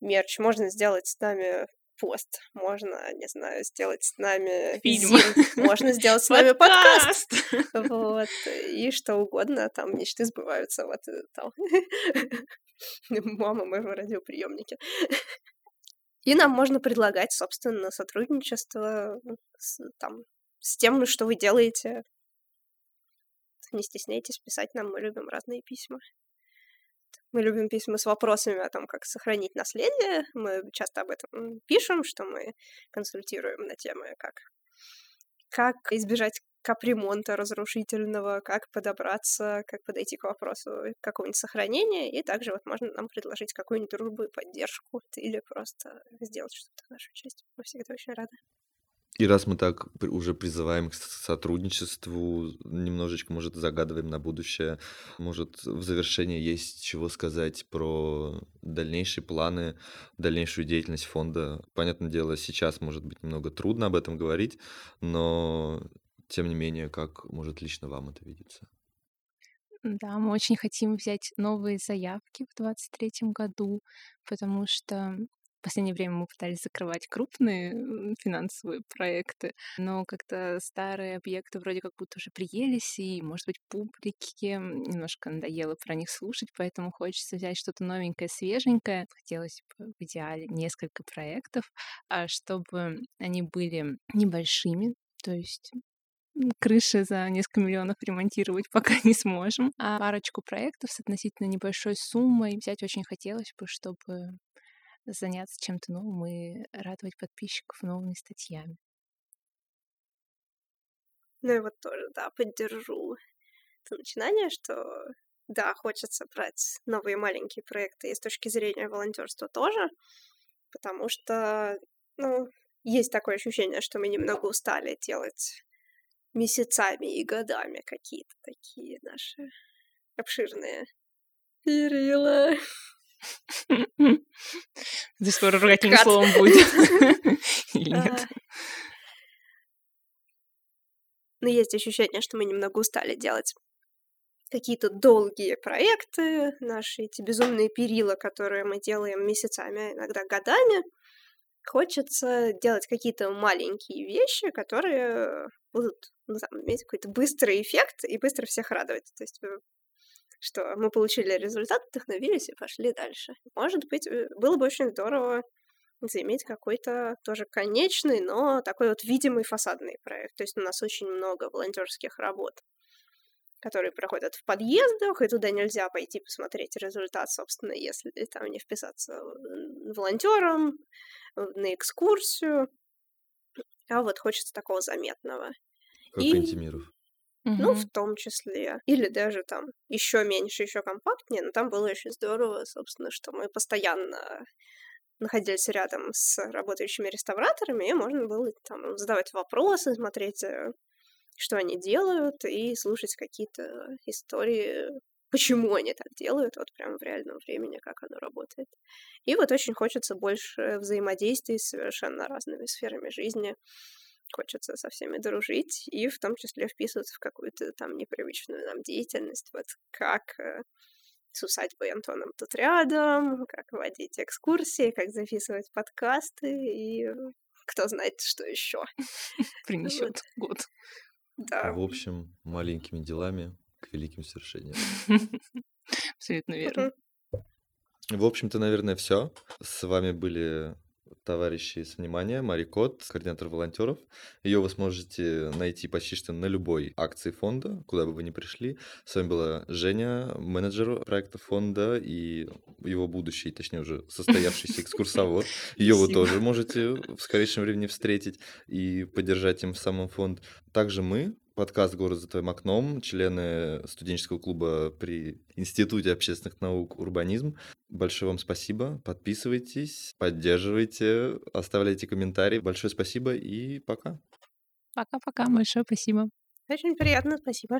мерч, можно сделать с нами пост, можно, не знаю, сделать с нами фильм, можно сделать с нами подкаст, вот, и что угодно, там мечты сбываются, вот э, там [LAUGHS] мама мы в радиоприемнике. И нам можно предлагать, собственно, сотрудничество с, там, с тем, что вы делаете. Не стесняйтесь писать нам, мы любим разные письма. Мы любим письма с вопросами о том, как сохранить наследие. Мы часто об этом пишем, что мы консультируем на темы, как, как избежать капремонта разрушительного, как подобраться, как подойти к вопросу какого-нибудь сохранения, и также вот можно нам предложить какую-нибудь дружбу и поддержку или просто сделать что-то в нашу честь. Мы всегда очень рады. И раз мы так уже призываем к сотрудничеству, немножечко, может, загадываем на будущее, может, в завершение есть чего сказать про дальнейшие планы, дальнейшую деятельность фонда. Понятное дело, сейчас, может быть, немного трудно об этом говорить, но, тем не менее, как, может, лично вам это видится? Да, мы очень хотим взять новые заявки в 2023 году, потому что в последнее время мы пытались закрывать крупные финансовые проекты, но как-то старые объекты вроде как будто уже приелись, и, может быть, публике немножко надоело про них слушать, поэтому хочется взять что-то новенькое, свеженькое. Хотелось бы в идеале несколько проектов, а чтобы они были небольшими, то есть крыши за несколько миллионов ремонтировать [LAUGHS] пока не сможем. А парочку проектов с относительно небольшой суммой взять очень хотелось бы, чтобы заняться чем-то новым и радовать подписчиков новыми статьями. Ну и вот тоже, да, поддержу это начинание, что да, хочется брать новые маленькие проекты и с точки зрения волонтерства тоже. потому что, ну, есть такое ощущение, что мы немного устали делать месяцами и годами какие-то такие наши обширные перила. Это скоро ругательным словом будет. [LAUGHS] Или нет? А. Но есть ощущение, что мы немного устали делать какие-то долгие проекты, наши эти безумные перила, которые мы делаем месяцами, а иногда годами. Хочется делать какие-то маленькие вещи, которые будут ну, там, иметь какой-то быстрый эффект и быстро всех радовать. То есть э, что мы получили результат, вдохновились и пошли дальше. Может быть, э, было бы очень здорово заиметь какой-то тоже конечный, но такой вот видимый фасадный проект. То есть у нас очень много волонтерских работ, которые проходят в подъездах, и туда нельзя пойти посмотреть результат, собственно, если там не вписаться волонтером на экскурсию. А вот хочется такого заметного. Как и... Антимиров. Ну, в том числе. Или даже там еще меньше, еще компактнее. Но там было очень здорово, собственно, что мы постоянно находились рядом с работающими реставраторами, и можно было там задавать вопросы, смотреть, э, что они делают, и слушать какие-то истории, почему они так делают, вот прямо в реальном времени, как оно работает. И вот очень хочется больше взаимодействий с совершенно разными сферами жизни. Хочется со всеми дружить и в том числе вписываться в какую-то там непривычную нам деятельность, вот как э, с усадьбой Антоном тут рядом, как водить экскурсии, как записывать подкасты и кто знает, что еще. [LAUGHS] Принесет год. Да. В общем, маленькими делами к великим свершениям. [LAUGHS] Абсолютно верно. В общем-то, наверное, все. С вами были товарищи с внимания, Мари Кот, координатор волонтеров. Ее вы сможете найти почти что на любой акции фонда, куда бы вы ни пришли. С вами была Женя, менеджер проекта фонда и его будущий, точнее уже состоявшийся [LAUGHS] экскурсовод. Ее вы тоже можете в скорейшем времени встретить и поддержать им в самом фонд. Также мы, подкаст «Город за твоим окном», члены студенческого клуба при Институте общественных наук «Урбанизм». Большое вам спасибо. Подписывайтесь, поддерживайте, оставляйте комментарии. Большое спасибо и пока. Пока-пока. Большое спасибо. Очень приятно. Спасибо.